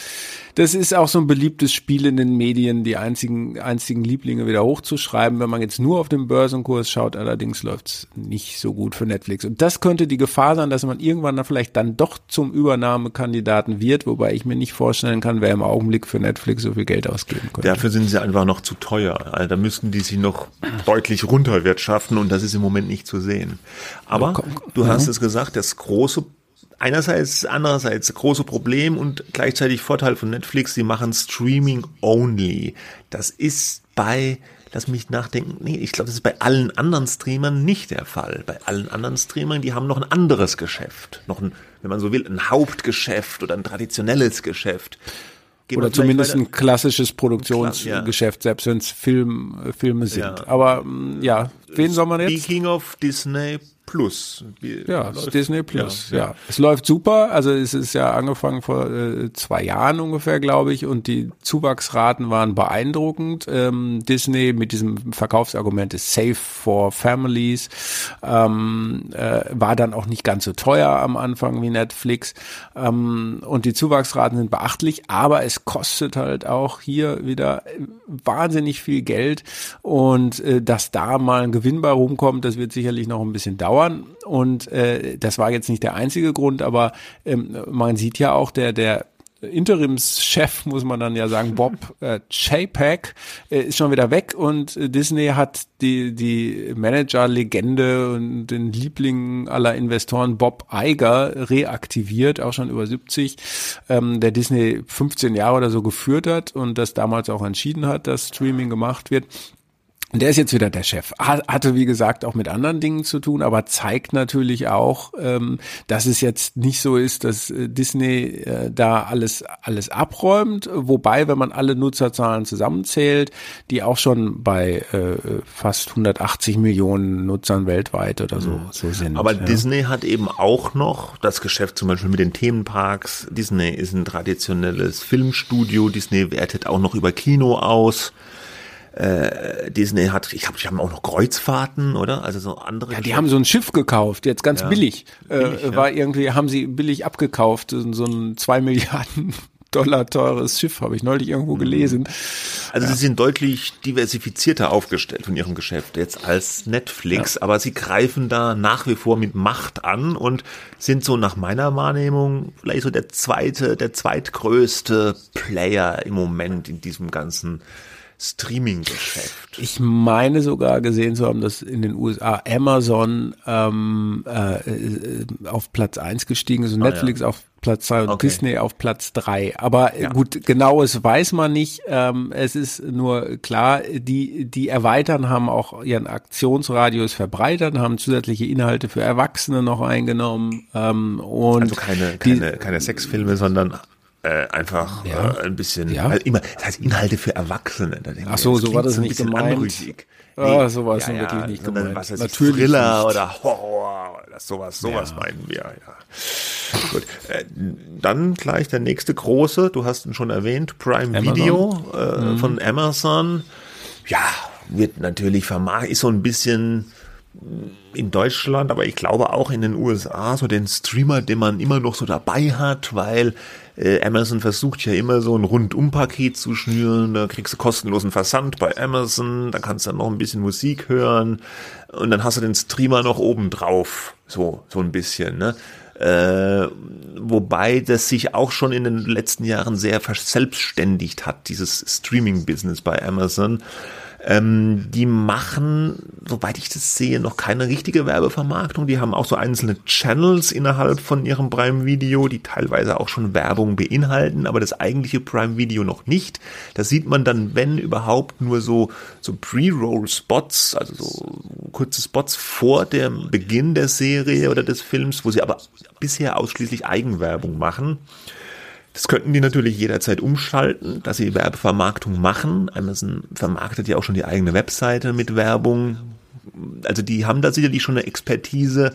das ist auch so ein beliebtes Spiel in den Medien, die einzigen, einzigen Lieblinge wieder hochzuschreiben schreiben. Wenn man jetzt nur auf den Börsenkurs schaut, allerdings läuft es nicht so gut für Netflix. Und das könnte die Gefahr sein, dass man irgendwann dann vielleicht dann doch zum Übernahmekandidaten wird, wobei ich mir nicht vorstellen kann, wer im Augenblick für Netflix so viel Geld ausgeben könnte. Dafür sind sie einfach noch zu teuer. Also da müssten die sich noch deutlich runterwirtschaften und das ist im Moment nicht zu sehen. Aber du hast es gesagt, das große einerseits, andererseits große Problem und gleichzeitig Vorteil von Netflix, sie machen Streaming only. Das ist bei lass mich nachdenken, nee, ich glaube, das ist bei allen anderen Streamern nicht der Fall. Bei allen anderen Streamern, die haben noch ein anderes Geschäft, noch ein, wenn man so will, ein Hauptgeschäft oder ein traditionelles Geschäft. Gehen oder zumindest ein klassisches Produktionsgeschäft, ja. selbst wenn es Film, Filme sind. Ja. Aber mm, ja, wen soll man jetzt? Speaking of Disney Plus. Ja? Disney Plus. Ja, ja, es läuft super. Also es ist ja angefangen vor äh, zwei Jahren ungefähr, glaube ich, und die Zuwachsraten waren beeindruckend. Ähm, Disney mit diesem Verkaufsargument ist safe for families, ähm, äh, war dann auch nicht ganz so teuer am Anfang wie Netflix. Ähm, und die Zuwachsraten sind beachtlich, aber es kostet halt auch hier wieder wahnsinnig viel Geld und äh, dass da mal ein Gewinn bei rumkommt, das wird sicherlich noch ein bisschen dauern. Und äh, das war jetzt nicht der einzige Grund, aber ähm, man sieht ja auch, der, der Interimschef, muss man dann ja sagen, Bob äh, Chapek, äh, ist schon wieder weg und äh, Disney hat die, die Manager-Legende und den Liebling aller Investoren Bob Iger reaktiviert, auch schon über 70, ähm, der Disney 15 Jahre oder so geführt hat und das damals auch entschieden hat, dass Streaming gemacht wird. Und der ist jetzt wieder der Chef. Hatte, wie gesagt, auch mit anderen Dingen zu tun, aber zeigt natürlich auch, ähm, dass es jetzt nicht so ist, dass äh, Disney äh, da alles, alles abräumt. Wobei, wenn man alle Nutzerzahlen zusammenzählt, die auch schon bei äh, fast 180 Millionen Nutzern weltweit oder so, so sind. Aber ja. Disney hat eben auch noch das Geschäft zum Beispiel mit den Themenparks. Disney ist ein traditionelles Filmstudio. Disney wertet auch noch über Kino aus. Äh, Disney hat, ich glaube, die haben auch noch Kreuzfahrten, oder? Also so andere. Ja, die haben so ein Schiff gekauft, jetzt ganz ja. billig. Äh, billig äh, war ja. irgendwie, haben sie billig abgekauft, so ein zwei Milliarden Dollar teures Schiff, habe ich neulich irgendwo mhm. gelesen. Also ja. sie sind deutlich diversifizierter aufgestellt von ihrem Geschäft jetzt als Netflix, ja. aber sie greifen da nach wie vor mit Macht an und sind so nach meiner Wahrnehmung vielleicht so der zweite, der zweitgrößte Player im Moment in diesem ganzen Streaming-Geschäft. Ich meine sogar gesehen zu haben, dass in den USA Amazon ähm, äh, äh auf Platz eins gestiegen ist und ah, Netflix ja. auf Platz zwei und okay. Disney auf Platz drei. Aber ja. gut, genaues weiß man nicht. Ähm, es ist nur klar, die, die erweitern, haben auch ihren Aktionsradius verbreitert, haben zusätzliche Inhalte für Erwachsene noch eingenommen. Ähm, und also keine, keine, die, keine Sexfilme, sondern äh, einfach ja. äh, ein bisschen, ja. also immer, das heißt Inhalte für Erwachsene. Da Ach so, so war das nicht gemeint. Anrüchig. Nee, oh, so war es ja, ja, wirklich nicht gemeint. Was heißt Natürlich Thriller nicht. oder Horror, das, sowas, sowas ja. meinen wir, ja. Gut, äh, dann gleich der nächste große, du hast ihn schon erwähnt, Prime Amazon. Video äh, mhm. von Amazon. Ja, wird natürlich vermarktet, ist so ein bisschen in Deutschland, aber ich glaube auch in den USA so den Streamer, den man immer noch so dabei hat, weil äh, Amazon versucht ja immer so ein Rundumpaket zu schnüren. Da kriegst du kostenlosen Versand bei Amazon, da kannst du dann noch ein bisschen Musik hören und dann hast du den Streamer noch oben drauf, so so ein bisschen. Ne? Äh, wobei das sich auch schon in den letzten Jahren sehr verselbstständigt hat, dieses Streaming-Business bei Amazon. Ähm, die machen, soweit ich das sehe, noch keine richtige Werbevermarktung. Die haben auch so einzelne Channels innerhalb von ihrem Prime Video, die teilweise auch schon Werbung beinhalten, aber das eigentliche Prime Video noch nicht. Da sieht man dann, wenn überhaupt, nur so, so Pre-Roll-Spots, also so kurze Spots vor dem Beginn der Serie oder des Films, wo sie aber bisher ausschließlich Eigenwerbung machen. Das könnten die natürlich jederzeit umschalten, dass sie Werbevermarktung machen. Amazon vermarktet ja auch schon die eigene Webseite mit Werbung. Also die haben da sicherlich schon eine Expertise.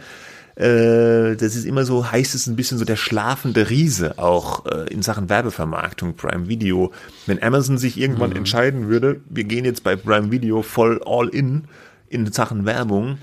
Äh, das ist immer so, heißt es ein bisschen so der schlafende Riese auch äh, in Sachen Werbevermarktung, Prime Video. Wenn Amazon sich irgendwann mhm. entscheiden würde, wir gehen jetzt bei Prime Video voll all in in Sachen Werbung,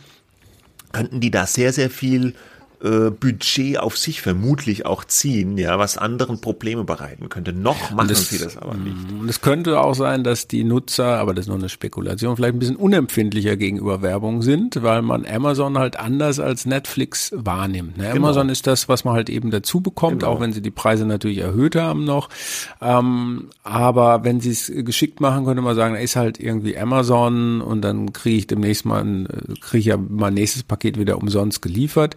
könnten die da sehr, sehr viel äh, Budget auf sich vermutlich auch ziehen, ja, was anderen Probleme bereiten könnte. Noch machen das, sie das aber nicht. Und es könnte auch sein, dass die Nutzer, aber das ist nur eine Spekulation, vielleicht ein bisschen unempfindlicher gegenüber Werbung sind, weil man Amazon halt anders als Netflix wahrnimmt. Ne? Genau. Amazon ist das, was man halt eben dazu bekommt, genau. auch wenn sie die Preise natürlich erhöht haben noch. Ähm, aber wenn sie es geschickt machen, könnte man sagen, ist halt irgendwie Amazon und dann kriege ich demnächst mal ein, äh, kriege ich ja mein nächstes Paket wieder umsonst geliefert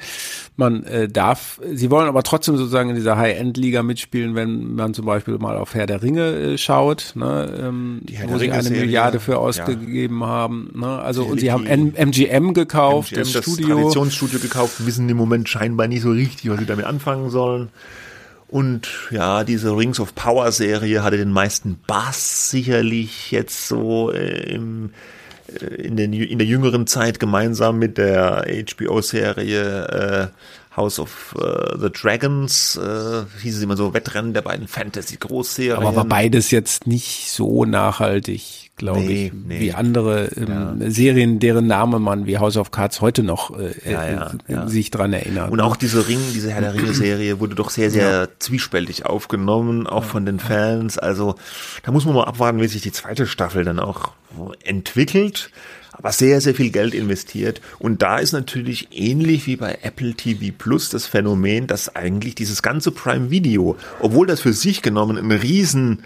man äh, darf, sie wollen aber trotzdem sozusagen in dieser High-End-Liga mitspielen, wenn man zum Beispiel mal auf Herr der Ringe äh, schaut, ne, ähm, wo sie eine Milliarde für ausgegeben ja. haben. Ne? Also und sie haben M MGM gekauft, MGM, das Studio. Traditionsstudio gekauft, wissen im Moment scheinbar nicht so richtig, was sie damit anfangen sollen. Und ja, diese Rings of Power Serie hatte den meisten Bass sicherlich jetzt so äh, im in, den, in der jüngeren Zeit gemeinsam mit der HBO-Serie äh, House of uh, the Dragons, äh, hieß es immer so, Wettrennen der beiden Fantasy-Großserien. Aber war beides jetzt nicht so nachhaltig, glaube nee, ich, nee. wie andere ähm, ja. Serien, deren Name man wie House of Cards heute noch äh, ja, ja, äh, sich dran erinnert. Und auch diese Ring, diese Herr der Ringe-Serie wurde doch sehr, sehr zwiespältig aufgenommen, auch von den Fans. Also da muss man mal abwarten, wie sich die zweite Staffel dann auch entwickelt aber sehr, sehr viel Geld investiert. Und da ist natürlich ähnlich wie bei Apple TV Plus das Phänomen, dass eigentlich dieses ganze Prime Video, obwohl das für sich genommen ein riesen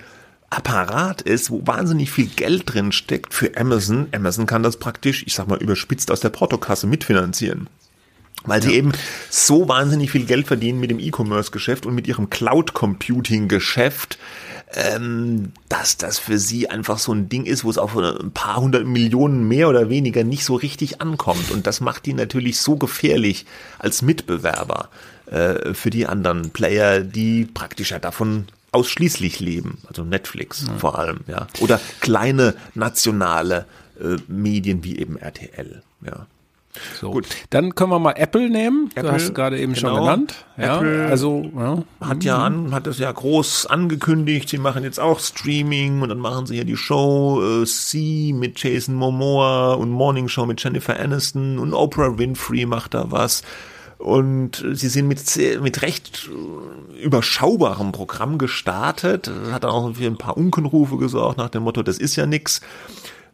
Apparat ist, wo wahnsinnig viel Geld drin steckt für Amazon. Amazon kann das praktisch, ich sag mal, überspitzt aus der Portokasse mitfinanzieren. Weil sie ja. eben so wahnsinnig viel Geld verdienen mit dem E-Commerce-Geschäft und mit ihrem Cloud-Computing-Geschäft, ähm, dass das für sie einfach so ein Ding ist, wo es auf ein paar hundert Millionen mehr oder weniger nicht so richtig ankommt. Und das macht die natürlich so gefährlich als Mitbewerber äh, für die anderen Player, die praktisch ja davon ausschließlich leben, also Netflix ja. vor allem, ja. Oder kleine nationale äh, Medien wie eben RTL, ja. So. Gut. Dann können wir mal Apple nehmen. Apple, du hast gerade eben genau. schon genannt. Ja, Apple also ja. hat ja an, hat das ja groß angekündigt. Sie machen jetzt auch Streaming und dann machen sie ja die Show äh, C mit Jason Momoa und Morning Show mit Jennifer Aniston und Oprah Winfrey macht da was. Und sie sind mit, mit recht überschaubarem Programm gestartet. Hat auch für ein paar Unkenrufe gesorgt nach dem Motto, das ist ja nix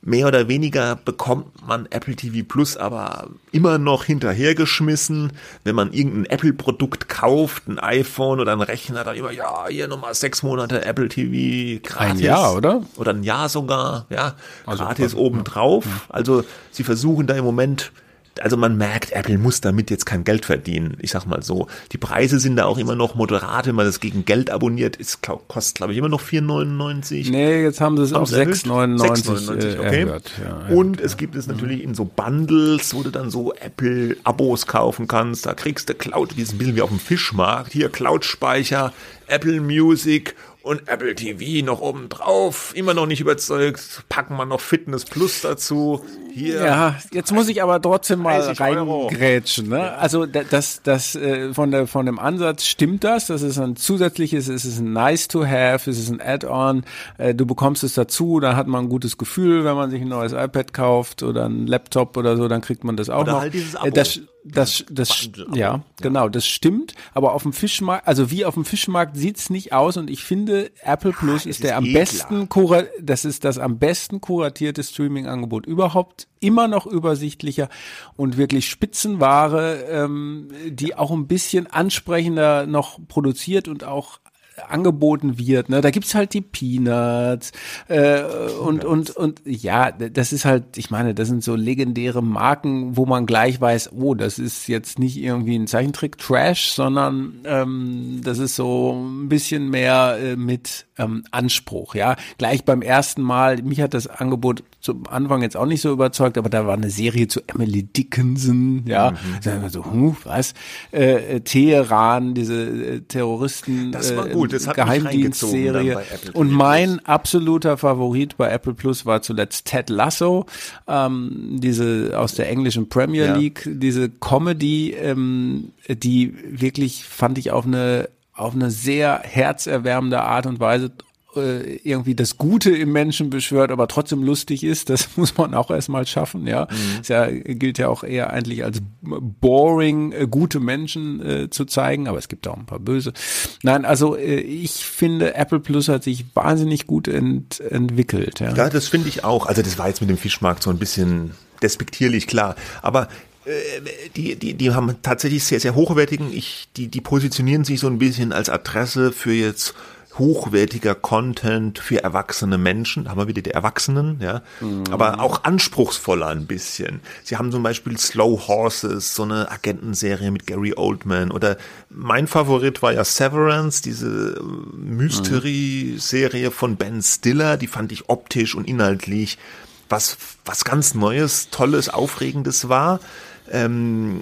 mehr oder weniger bekommt man Apple TV Plus aber immer noch hinterhergeschmissen. Wenn man irgendein Apple-Produkt kauft, ein iPhone oder ein Rechner, dann immer, ja, hier nochmal sechs Monate Apple TV gratis. Ein Jahr, oder? Oder ein Jahr sogar, ja, also, gratis obendrauf. Ja. Also sie versuchen da im Moment also man merkt, Apple muss damit jetzt kein Geld verdienen. Ich sag mal so. Die Preise sind da auch immer noch moderat, wenn man das gegen Geld abonniert, ist, glaub, kostet glaube ich immer noch 4,99. Nee, jetzt haben sie es auf 6,99 äh, okay. Erhört. Ja, Und ja. es gibt es natürlich in so Bundles, wo du dann so Apple-Abos kaufen kannst. Da kriegst du Cloud, wie ein bisschen wie auf dem Fischmarkt. Hier Cloud-Speicher, Apple Music und Apple TV noch oben drauf. Immer noch nicht überzeugt. Packen wir noch Fitness Plus dazu. Hier. Ja, jetzt muss ich aber trotzdem mal reingrätschen. Ne? Also das, das äh, von der von dem Ansatz stimmt das. Das ist ein zusätzliches, es ist ein nice to have, es ist ein Add-on. Äh, du bekommst es dazu, da hat man ein gutes Gefühl, wenn man sich ein neues iPad kauft oder ein Laptop oder so, dann kriegt man das auch oder noch. Halt dieses äh, Abo. Das, das, das, ja, ja, genau, das stimmt. Aber auf dem Fischmarkt, also wie auf dem Fischmarkt sieht's nicht aus und ich finde, Apple Plus ja, ist der ist am eh besten, klar. das ist das am besten kuratierte Streaming-Angebot überhaupt, immer noch übersichtlicher und wirklich Spitzenware, ähm, die auch ein bisschen ansprechender noch produziert und auch angeboten wird. Ne? Da gibt's halt die Peanuts äh, und, und, und ja, das ist halt, ich meine, das sind so legendäre Marken, wo man gleich weiß, oh, das ist jetzt nicht irgendwie ein Zeichentrick-Trash, sondern ähm, das ist so ein bisschen mehr äh, mit ähm, Anspruch. Ja, Gleich beim ersten Mal, mich hat das Angebot zum Anfang jetzt auch nicht so überzeugt, aber da war eine Serie zu Emily Dickinson, ja, mhm. so, huh, was, äh, äh, Teheran, diese äh, Terroristen, das war gut. Das hat Geheimdienstserie. Und mein absoluter Favorit bei Apple Plus war zuletzt Ted Lasso, ähm, diese aus der englischen Premier League, ja. diese Comedy, ähm, die wirklich fand ich auf eine auf eine sehr herzerwärmende Art und Weise äh, irgendwie das Gute im Menschen beschwört, aber trotzdem lustig ist, das muss man auch erstmal schaffen, ja. Mhm. Das ja, gilt ja auch eher eigentlich als boring, äh, gute Menschen äh, zu zeigen, aber es gibt auch ein paar böse. Nein, also äh, ich finde, Apple Plus hat sich wahnsinnig gut ent entwickelt, ja. Ja, das finde ich auch. Also das war jetzt mit dem Fischmarkt so ein bisschen despektierlich, klar. Aber die, die, die haben tatsächlich sehr, sehr hochwertigen, ich, die, die positionieren sich so ein bisschen als Adresse für jetzt hochwertiger Content für erwachsene Menschen, haben wir wieder die Erwachsenen, ja, mhm. aber auch anspruchsvoller ein bisschen. Sie haben zum Beispiel Slow Horses, so eine Agentenserie mit Gary Oldman oder mein Favorit war ja Severance, diese äh, Mystery-Serie von Ben Stiller, die fand ich optisch und inhaltlich was, was ganz Neues, Tolles, Aufregendes war. Ähm,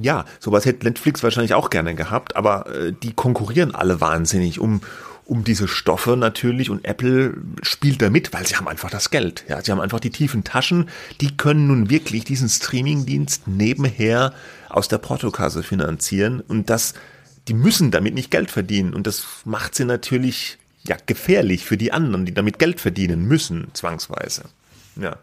ja, sowas hätte Netflix wahrscheinlich auch gerne gehabt, aber äh, die konkurrieren alle wahnsinnig um, um diese Stoffe natürlich und Apple spielt da mit, weil sie haben einfach das Geld. Ja, sie haben einfach die tiefen Taschen. Die können nun wirklich diesen Streamingdienst nebenher aus der Portokasse finanzieren und das, die müssen damit nicht Geld verdienen und das macht sie natürlich ja gefährlich für die anderen, die damit Geld verdienen müssen, zwangsweise. Ja.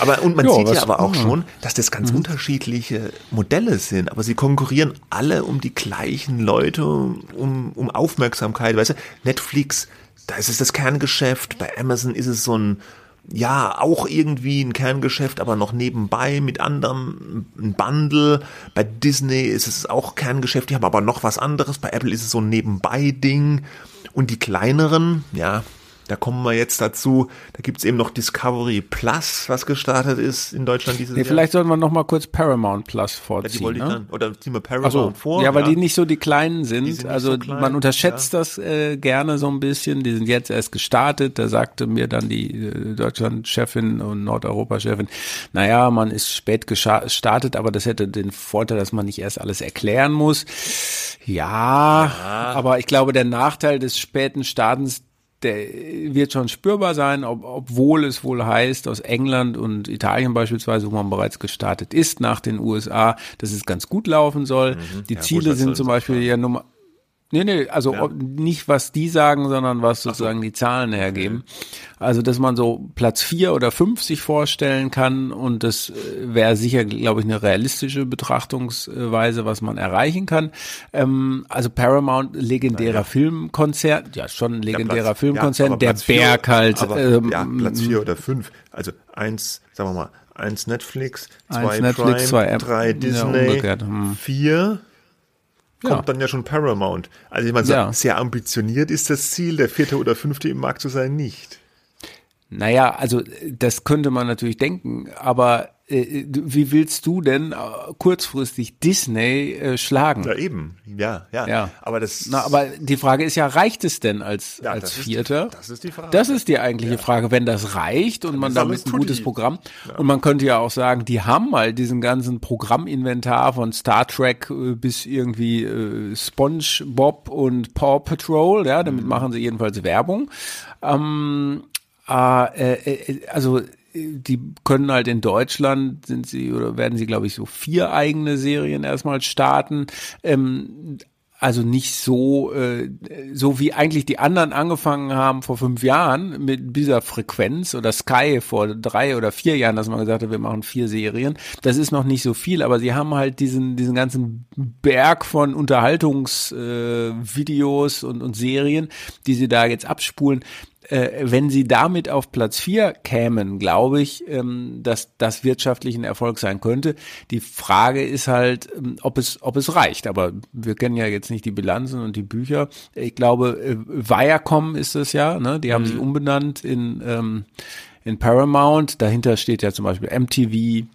Aber und man jo, sieht ja aber auch schon, dass das ganz mhm. unterschiedliche Modelle sind, aber sie konkurrieren alle um die gleichen Leute, um, um Aufmerksamkeit. Weißt du, Netflix, da ist es das Kerngeschäft, bei Amazon ist es so ein ja, auch irgendwie ein Kerngeschäft, aber noch nebenbei mit anderem ein Bundle. Bei Disney ist es auch Kerngeschäft, die haben aber noch was anderes. Bei Apple ist es so ein Nebenbei-Ding. Und die kleineren, ja, da kommen wir jetzt dazu. Da gibt's eben noch Discovery Plus, was gestartet ist in Deutschland dieses nee, Jahr. Vielleicht sollten wir noch mal kurz Paramount Plus vorziehen. Ja, die ne? dann, oder ziehen wir Paramount so, vor? Ja, weil ja. die nicht so die kleinen sind. sind also so klein, man unterschätzt ja. das äh, gerne so ein bisschen. Die sind jetzt erst gestartet. Da sagte mir dann die äh, Deutschland-Chefin und Nordeuropa-Chefin, naja, man ist spät gestartet, aber das hätte den Vorteil, dass man nicht erst alles erklären muss. Ja, ja. aber ich glaube, der Nachteil des späten Startens der wird schon spürbar sein, ob, obwohl es wohl heißt, aus England und Italien beispielsweise, wo man bereits gestartet ist, nach den USA, dass es ganz gut laufen soll. Mhm. Die ja, Ziele gut, sind zum Beispiel ja Nummer, Nee, nee, also ja. nicht was die sagen, sondern was sozusagen so. die Zahlen hergeben. Also, dass man so Platz vier oder fünf sich vorstellen kann und das äh, wäre sicher, glaube ich, eine realistische Betrachtungsweise, was man erreichen kann. Ähm, also Paramount, legendärer ja. Filmkonzern, ja schon ein legendärer ja, Platz, Filmkonzern, der Berg vier, halt. Aber, ähm, ja, Platz vier oder fünf. Also eins, sagen wir mal, eins Netflix, zwei eins Netflix, Prime, zwei drei Disney, hm. vier kommt ja. dann ja schon Paramount. Also ich meine, ja. sehr ambitioniert ist das Ziel, der vierte oder fünfte im Markt zu sein, nicht. Naja, also das könnte man natürlich denken, aber wie willst du denn äh, kurzfristig Disney äh, schlagen? Ja, eben. Ja, ja, ja. Aber das. Na, aber die Frage ist ja, reicht es denn als, ja, als Vierter? Ist, das ist die Frage. Das ist die eigentliche ja. Frage. Wenn das reicht und Dann man damit ein gutes Programm, ja. und man könnte ja auch sagen, die haben mal diesen ganzen Programminventar von Star Trek äh, bis irgendwie äh, SpongeBob und Paw Patrol, ja, damit mhm. machen sie jedenfalls Werbung. Ähm, äh, äh, also die können halt in Deutschland sind sie oder werden sie glaube ich so vier eigene Serien erstmal starten. Ähm, also nicht so, äh, so wie eigentlich die anderen angefangen haben vor fünf Jahren mit dieser Frequenz oder Sky vor drei oder vier Jahren, dass man gesagt hat, wir machen vier Serien. Das ist noch nicht so viel, aber sie haben halt diesen, diesen ganzen Berg von Unterhaltungsvideos äh, und, und Serien, die sie da jetzt abspulen äh, wenn sie damit auf Platz vier kämen, glaube ich, ähm, dass das wirtschaftlich ein Erfolg sein könnte. Die Frage ist halt, ähm, ob es, ob es reicht. Aber wir kennen ja jetzt nicht die Bilanzen und die Bücher. Ich glaube, äh, Viacom ist es ja, ne? Die haben mhm. sich umbenannt in, ähm, in Paramount. Dahinter steht ja zum Beispiel MTV,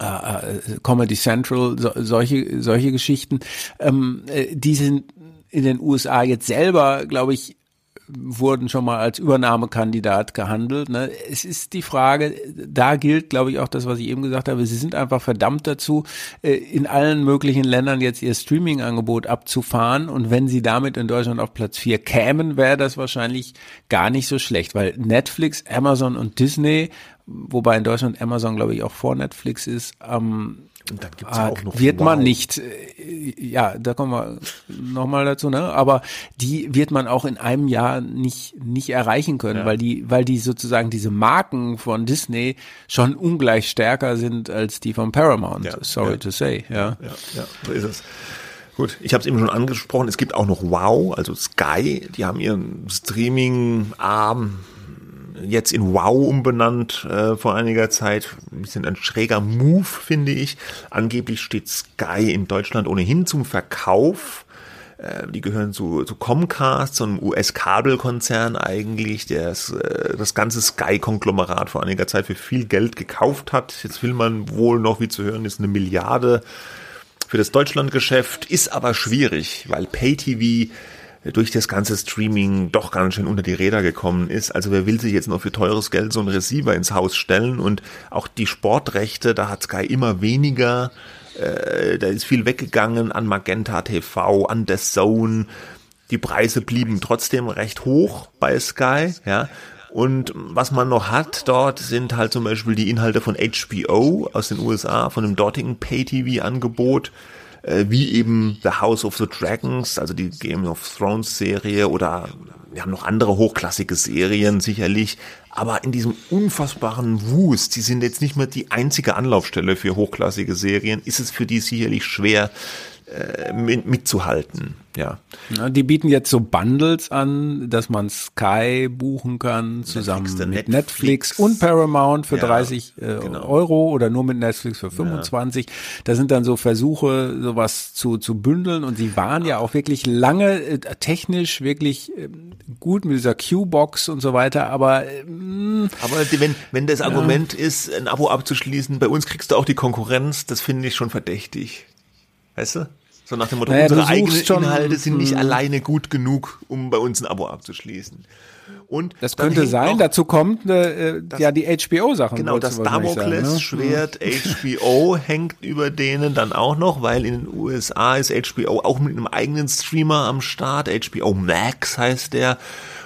äh, äh, Comedy Central, so, solche, solche Geschichten, ähm, äh, die sind in den USA jetzt selber, glaube ich, wurden schon mal als Übernahmekandidat gehandelt. Ne? Es ist die Frage, da gilt, glaube ich, auch das, was ich eben gesagt habe, sie sind einfach verdammt dazu, äh, in allen möglichen Ländern jetzt ihr Streaming-Angebot abzufahren. Und wenn sie damit in Deutschland auf Platz vier kämen, wäre das wahrscheinlich gar nicht so schlecht, weil Netflix, Amazon und Disney, wobei in Deutschland Amazon, glaube ich, auch vor Netflix ist, ähm, und dann gibt's ja auch noch wird wow. man nicht, äh, ja, da kommen wir nochmal dazu, ne? Aber die wird man auch in einem Jahr nicht nicht erreichen können, ja. weil die, weil die sozusagen diese Marken von Disney schon ungleich stärker sind als die von Paramount. Ja. Sorry ja. to say, ja. Ja, ja, so ist es. Gut, ich habe es eben schon angesprochen. Es gibt auch noch Wow, also Sky. Die haben ihren Streaming-Arm jetzt in Wow umbenannt äh, vor einiger Zeit. Ein bisschen ein schräger Move, finde ich. Angeblich steht Sky in Deutschland ohnehin zum Verkauf. Äh, die gehören zu, zu Comcast, so einem US-Kabelkonzern eigentlich, der äh, das ganze Sky-Konglomerat vor einiger Zeit für viel Geld gekauft hat. Jetzt will man wohl noch, wie zu hören ist, eine Milliarde für das Deutschlandgeschäft. Ist aber schwierig, weil Pay-TV durch das ganze Streaming doch ganz schön unter die Räder gekommen ist. Also wer will sich jetzt noch für teures Geld so einen Receiver ins Haus stellen und auch die Sportrechte, da hat Sky immer weniger, äh, da ist viel weggegangen an Magenta TV, an The Zone. Die Preise blieben trotzdem recht hoch bei Sky, ja. Und was man noch hat dort sind halt zum Beispiel die Inhalte von HBO aus den USA, von dem dortigen Pay-TV-Angebot äh, wie eben The House of the Dragons, also die Game of Thrones Serie oder wir haben noch andere hochklassige Serien sicherlich, aber in diesem unfassbaren Wust, die sind jetzt nicht mehr die einzige Anlaufstelle für hochklassige Serien, ist es für die sicherlich schwer, äh, mitzuhalten. Ja. ja. Die bieten jetzt so Bundles an, dass man Sky buchen kann, zusammen Netflix, mit Netflix. Netflix. und Paramount für ja, 30 äh, genau. Euro oder nur mit Netflix für 25. Ja. Da sind dann so Versuche, sowas zu, zu bündeln und sie waren ja auch wirklich lange äh, technisch wirklich äh, gut mit dieser Q-Box und so weiter, aber äh, aber wenn, wenn das Argument ist, ein Abo abzuschließen, bei uns kriegst du auch die Konkurrenz, das finde ich schon verdächtig. Weißt du? So nach dem Motto, naja, unsere eigenen schon, Inhalte sind nicht hm. alleine gut genug, um bei uns ein Abo abzuschließen. Und das könnte sein, dazu kommt äh, ja die HBO-Sachen. Genau, das Damokles-Schwert ne? HBO hängt über denen dann auch noch, weil in den USA ist HBO auch mit einem eigenen Streamer am Start. HBO Max heißt der.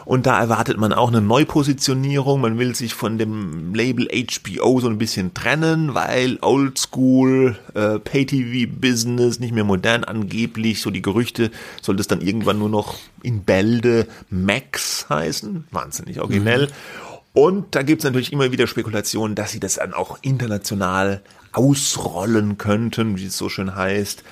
Und da erwartet man auch eine Neupositionierung. Man will sich von dem Label HBO so ein bisschen trennen, weil Oldschool, äh, Pay-TV-Business, nicht mehr modern angeblich. So die Gerüchte sollte es dann irgendwann nur noch in Bälde Max heißen. Wahnsinnig originell. Und da gibt's natürlich immer wieder Spekulationen, dass sie das dann auch international ausrollen könnten, wie es so schön heißt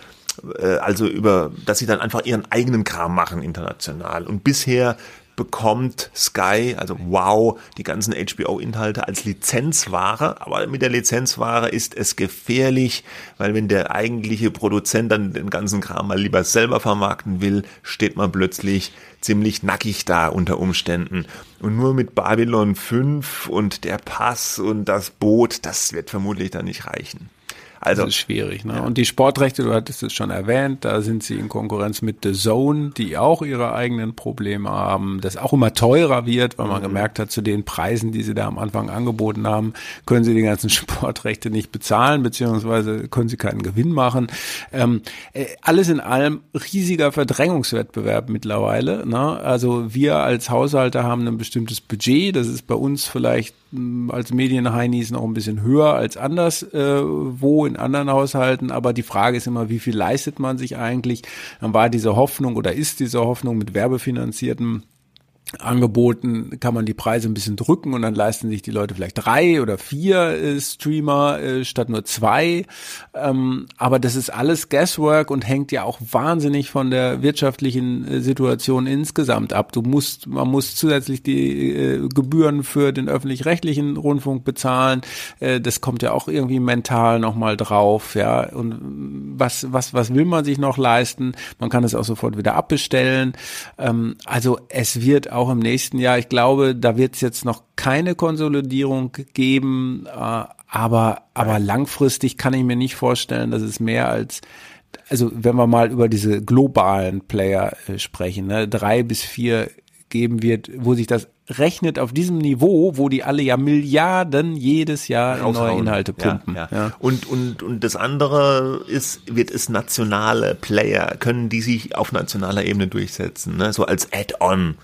äh, also über, dass sie dann einfach ihren eigenen Kram machen international. Und bisher bekommt Sky, also Wow, die ganzen HBO-Inhalte als Lizenzware. Aber mit der Lizenzware ist es gefährlich, weil wenn der eigentliche Produzent dann den ganzen Kram mal lieber selber vermarkten will, steht man plötzlich ziemlich nackig da unter Umständen. Und nur mit Babylon 5 und der Pass und das Boot, das wird vermutlich dann nicht reichen. Also das ist schwierig. Ne? Ja. Und die Sportrechte, du hattest es schon erwähnt, da sind sie in Konkurrenz mit The Zone, die auch ihre eigenen Probleme haben, das auch immer teurer wird, weil man mhm. gemerkt hat, zu den Preisen, die sie da am Anfang angeboten haben, können sie die ganzen Sportrechte nicht bezahlen, beziehungsweise können sie keinen Gewinn machen. Ähm, äh, alles in allem riesiger Verdrängungswettbewerb mittlerweile. Ne? Also wir als Haushalter haben ein bestimmtes Budget, das ist bei uns vielleicht als Medienheinis noch ein bisschen höher als anders, äh, wo in anderen Haushalten, aber die Frage ist immer, wie viel leistet man sich eigentlich? Dann war diese Hoffnung oder ist diese Hoffnung mit werbefinanzierten Angeboten kann man die Preise ein bisschen drücken und dann leisten sich die Leute vielleicht drei oder vier äh, Streamer äh, statt nur zwei. Ähm, aber das ist alles Guesswork und hängt ja auch wahnsinnig von der wirtschaftlichen äh, Situation insgesamt ab. Du musst, man muss zusätzlich die äh, Gebühren für den öffentlich-rechtlichen Rundfunk bezahlen. Äh, das kommt ja auch irgendwie mental nochmal drauf, ja. Und was, was, was will man sich noch leisten? Man kann es auch sofort wieder abbestellen. Ähm, also es wird auch im nächsten Jahr. Ich glaube, da wird es jetzt noch keine Konsolidierung geben, äh, aber, aber langfristig kann ich mir nicht vorstellen, dass es mehr als also wenn wir mal über diese globalen Player äh, sprechen, ne, drei bis vier geben wird, wo sich das rechnet auf diesem Niveau, wo die alle ja Milliarden jedes Jahr in neue Inhalte pumpen. Ja, ja. Ja. Und, und, und das andere ist, wird es nationale Player, können die sich auf nationaler Ebene durchsetzen, ne? so als Add-on.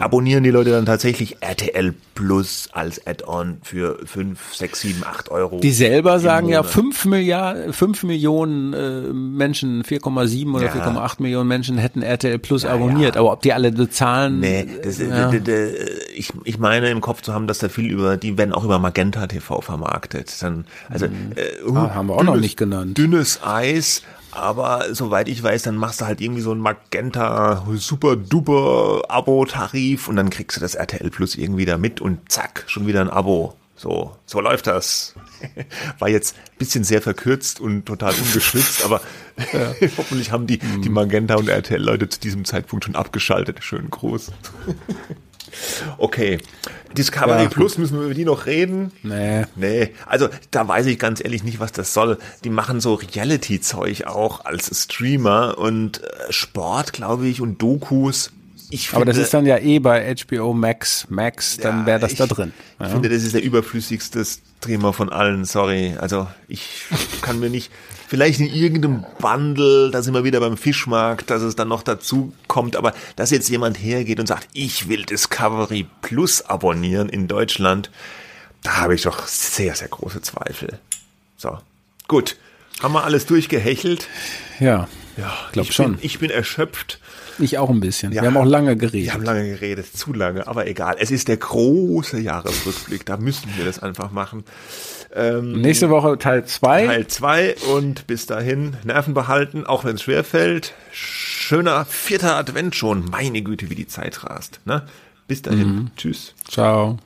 Abonnieren die Leute dann tatsächlich RTL Plus als Add-on für 5, 6, 7, 8 Euro. Die selber sagen ja 5 Milliarden, 5 Millionen äh, Menschen, 4,7 oder ja. 4,8 Millionen Menschen hätten RTL Plus ja, abonniert. Ja. Aber ob die alle bezahlen? Nee, das, ich, ich meine im Kopf zu haben, dass da viel über, die werden auch über Magenta TV vermarktet. Dann, also, mhm. äh, ah, haben wir auch noch nicht genannt. Dünnes Eis aber soweit ich weiß, dann machst du halt irgendwie so ein Magenta super duper Abo-Tarif und dann kriegst du das RTL Plus irgendwie da mit und zack, schon wieder ein Abo. So, so läuft das. War jetzt ein bisschen sehr verkürzt und total ungeschwitzt, aber ja. hoffentlich haben die, die Magenta und RTL-Leute zu diesem Zeitpunkt schon abgeschaltet. Schön groß. Okay. Discovery ja, Plus, müssen wir über die noch reden? Nee. Nee. Also, da weiß ich ganz ehrlich nicht, was das soll. Die machen so Reality-Zeug auch als Streamer und äh, Sport, glaube ich, und Dokus. Ich finde, Aber das ist dann ja eh bei HBO Max, Max, dann ja, wäre das ich, da drin. Ja. Ich finde, das ist der überflüssigste Streamer von allen, sorry. Also ich kann mir nicht, vielleicht in irgendeinem Bundle, da sind wir wieder beim Fischmarkt, dass es dann noch dazu kommt, aber dass jetzt jemand hergeht und sagt, ich will Discovery Plus abonnieren in Deutschland, da habe ich doch sehr, sehr große Zweifel. So, gut. Haben wir alles durchgehechelt? Ja, ja glaube schon. Bin, ich bin erschöpft. Ich auch ein bisschen. Ja, wir haben auch lange geredet. Wir haben lange geredet, zu lange, aber egal. Es ist der große Jahresrückblick, da müssen wir das einfach machen. Ähm, Nächste Woche Teil 2. Teil 2 und bis dahin Nerven behalten, auch wenn es schwer fällt. Schöner vierter Advent schon. Meine Güte, wie die Zeit rast. Ne? Bis dahin. Mhm. Tschüss. Ciao.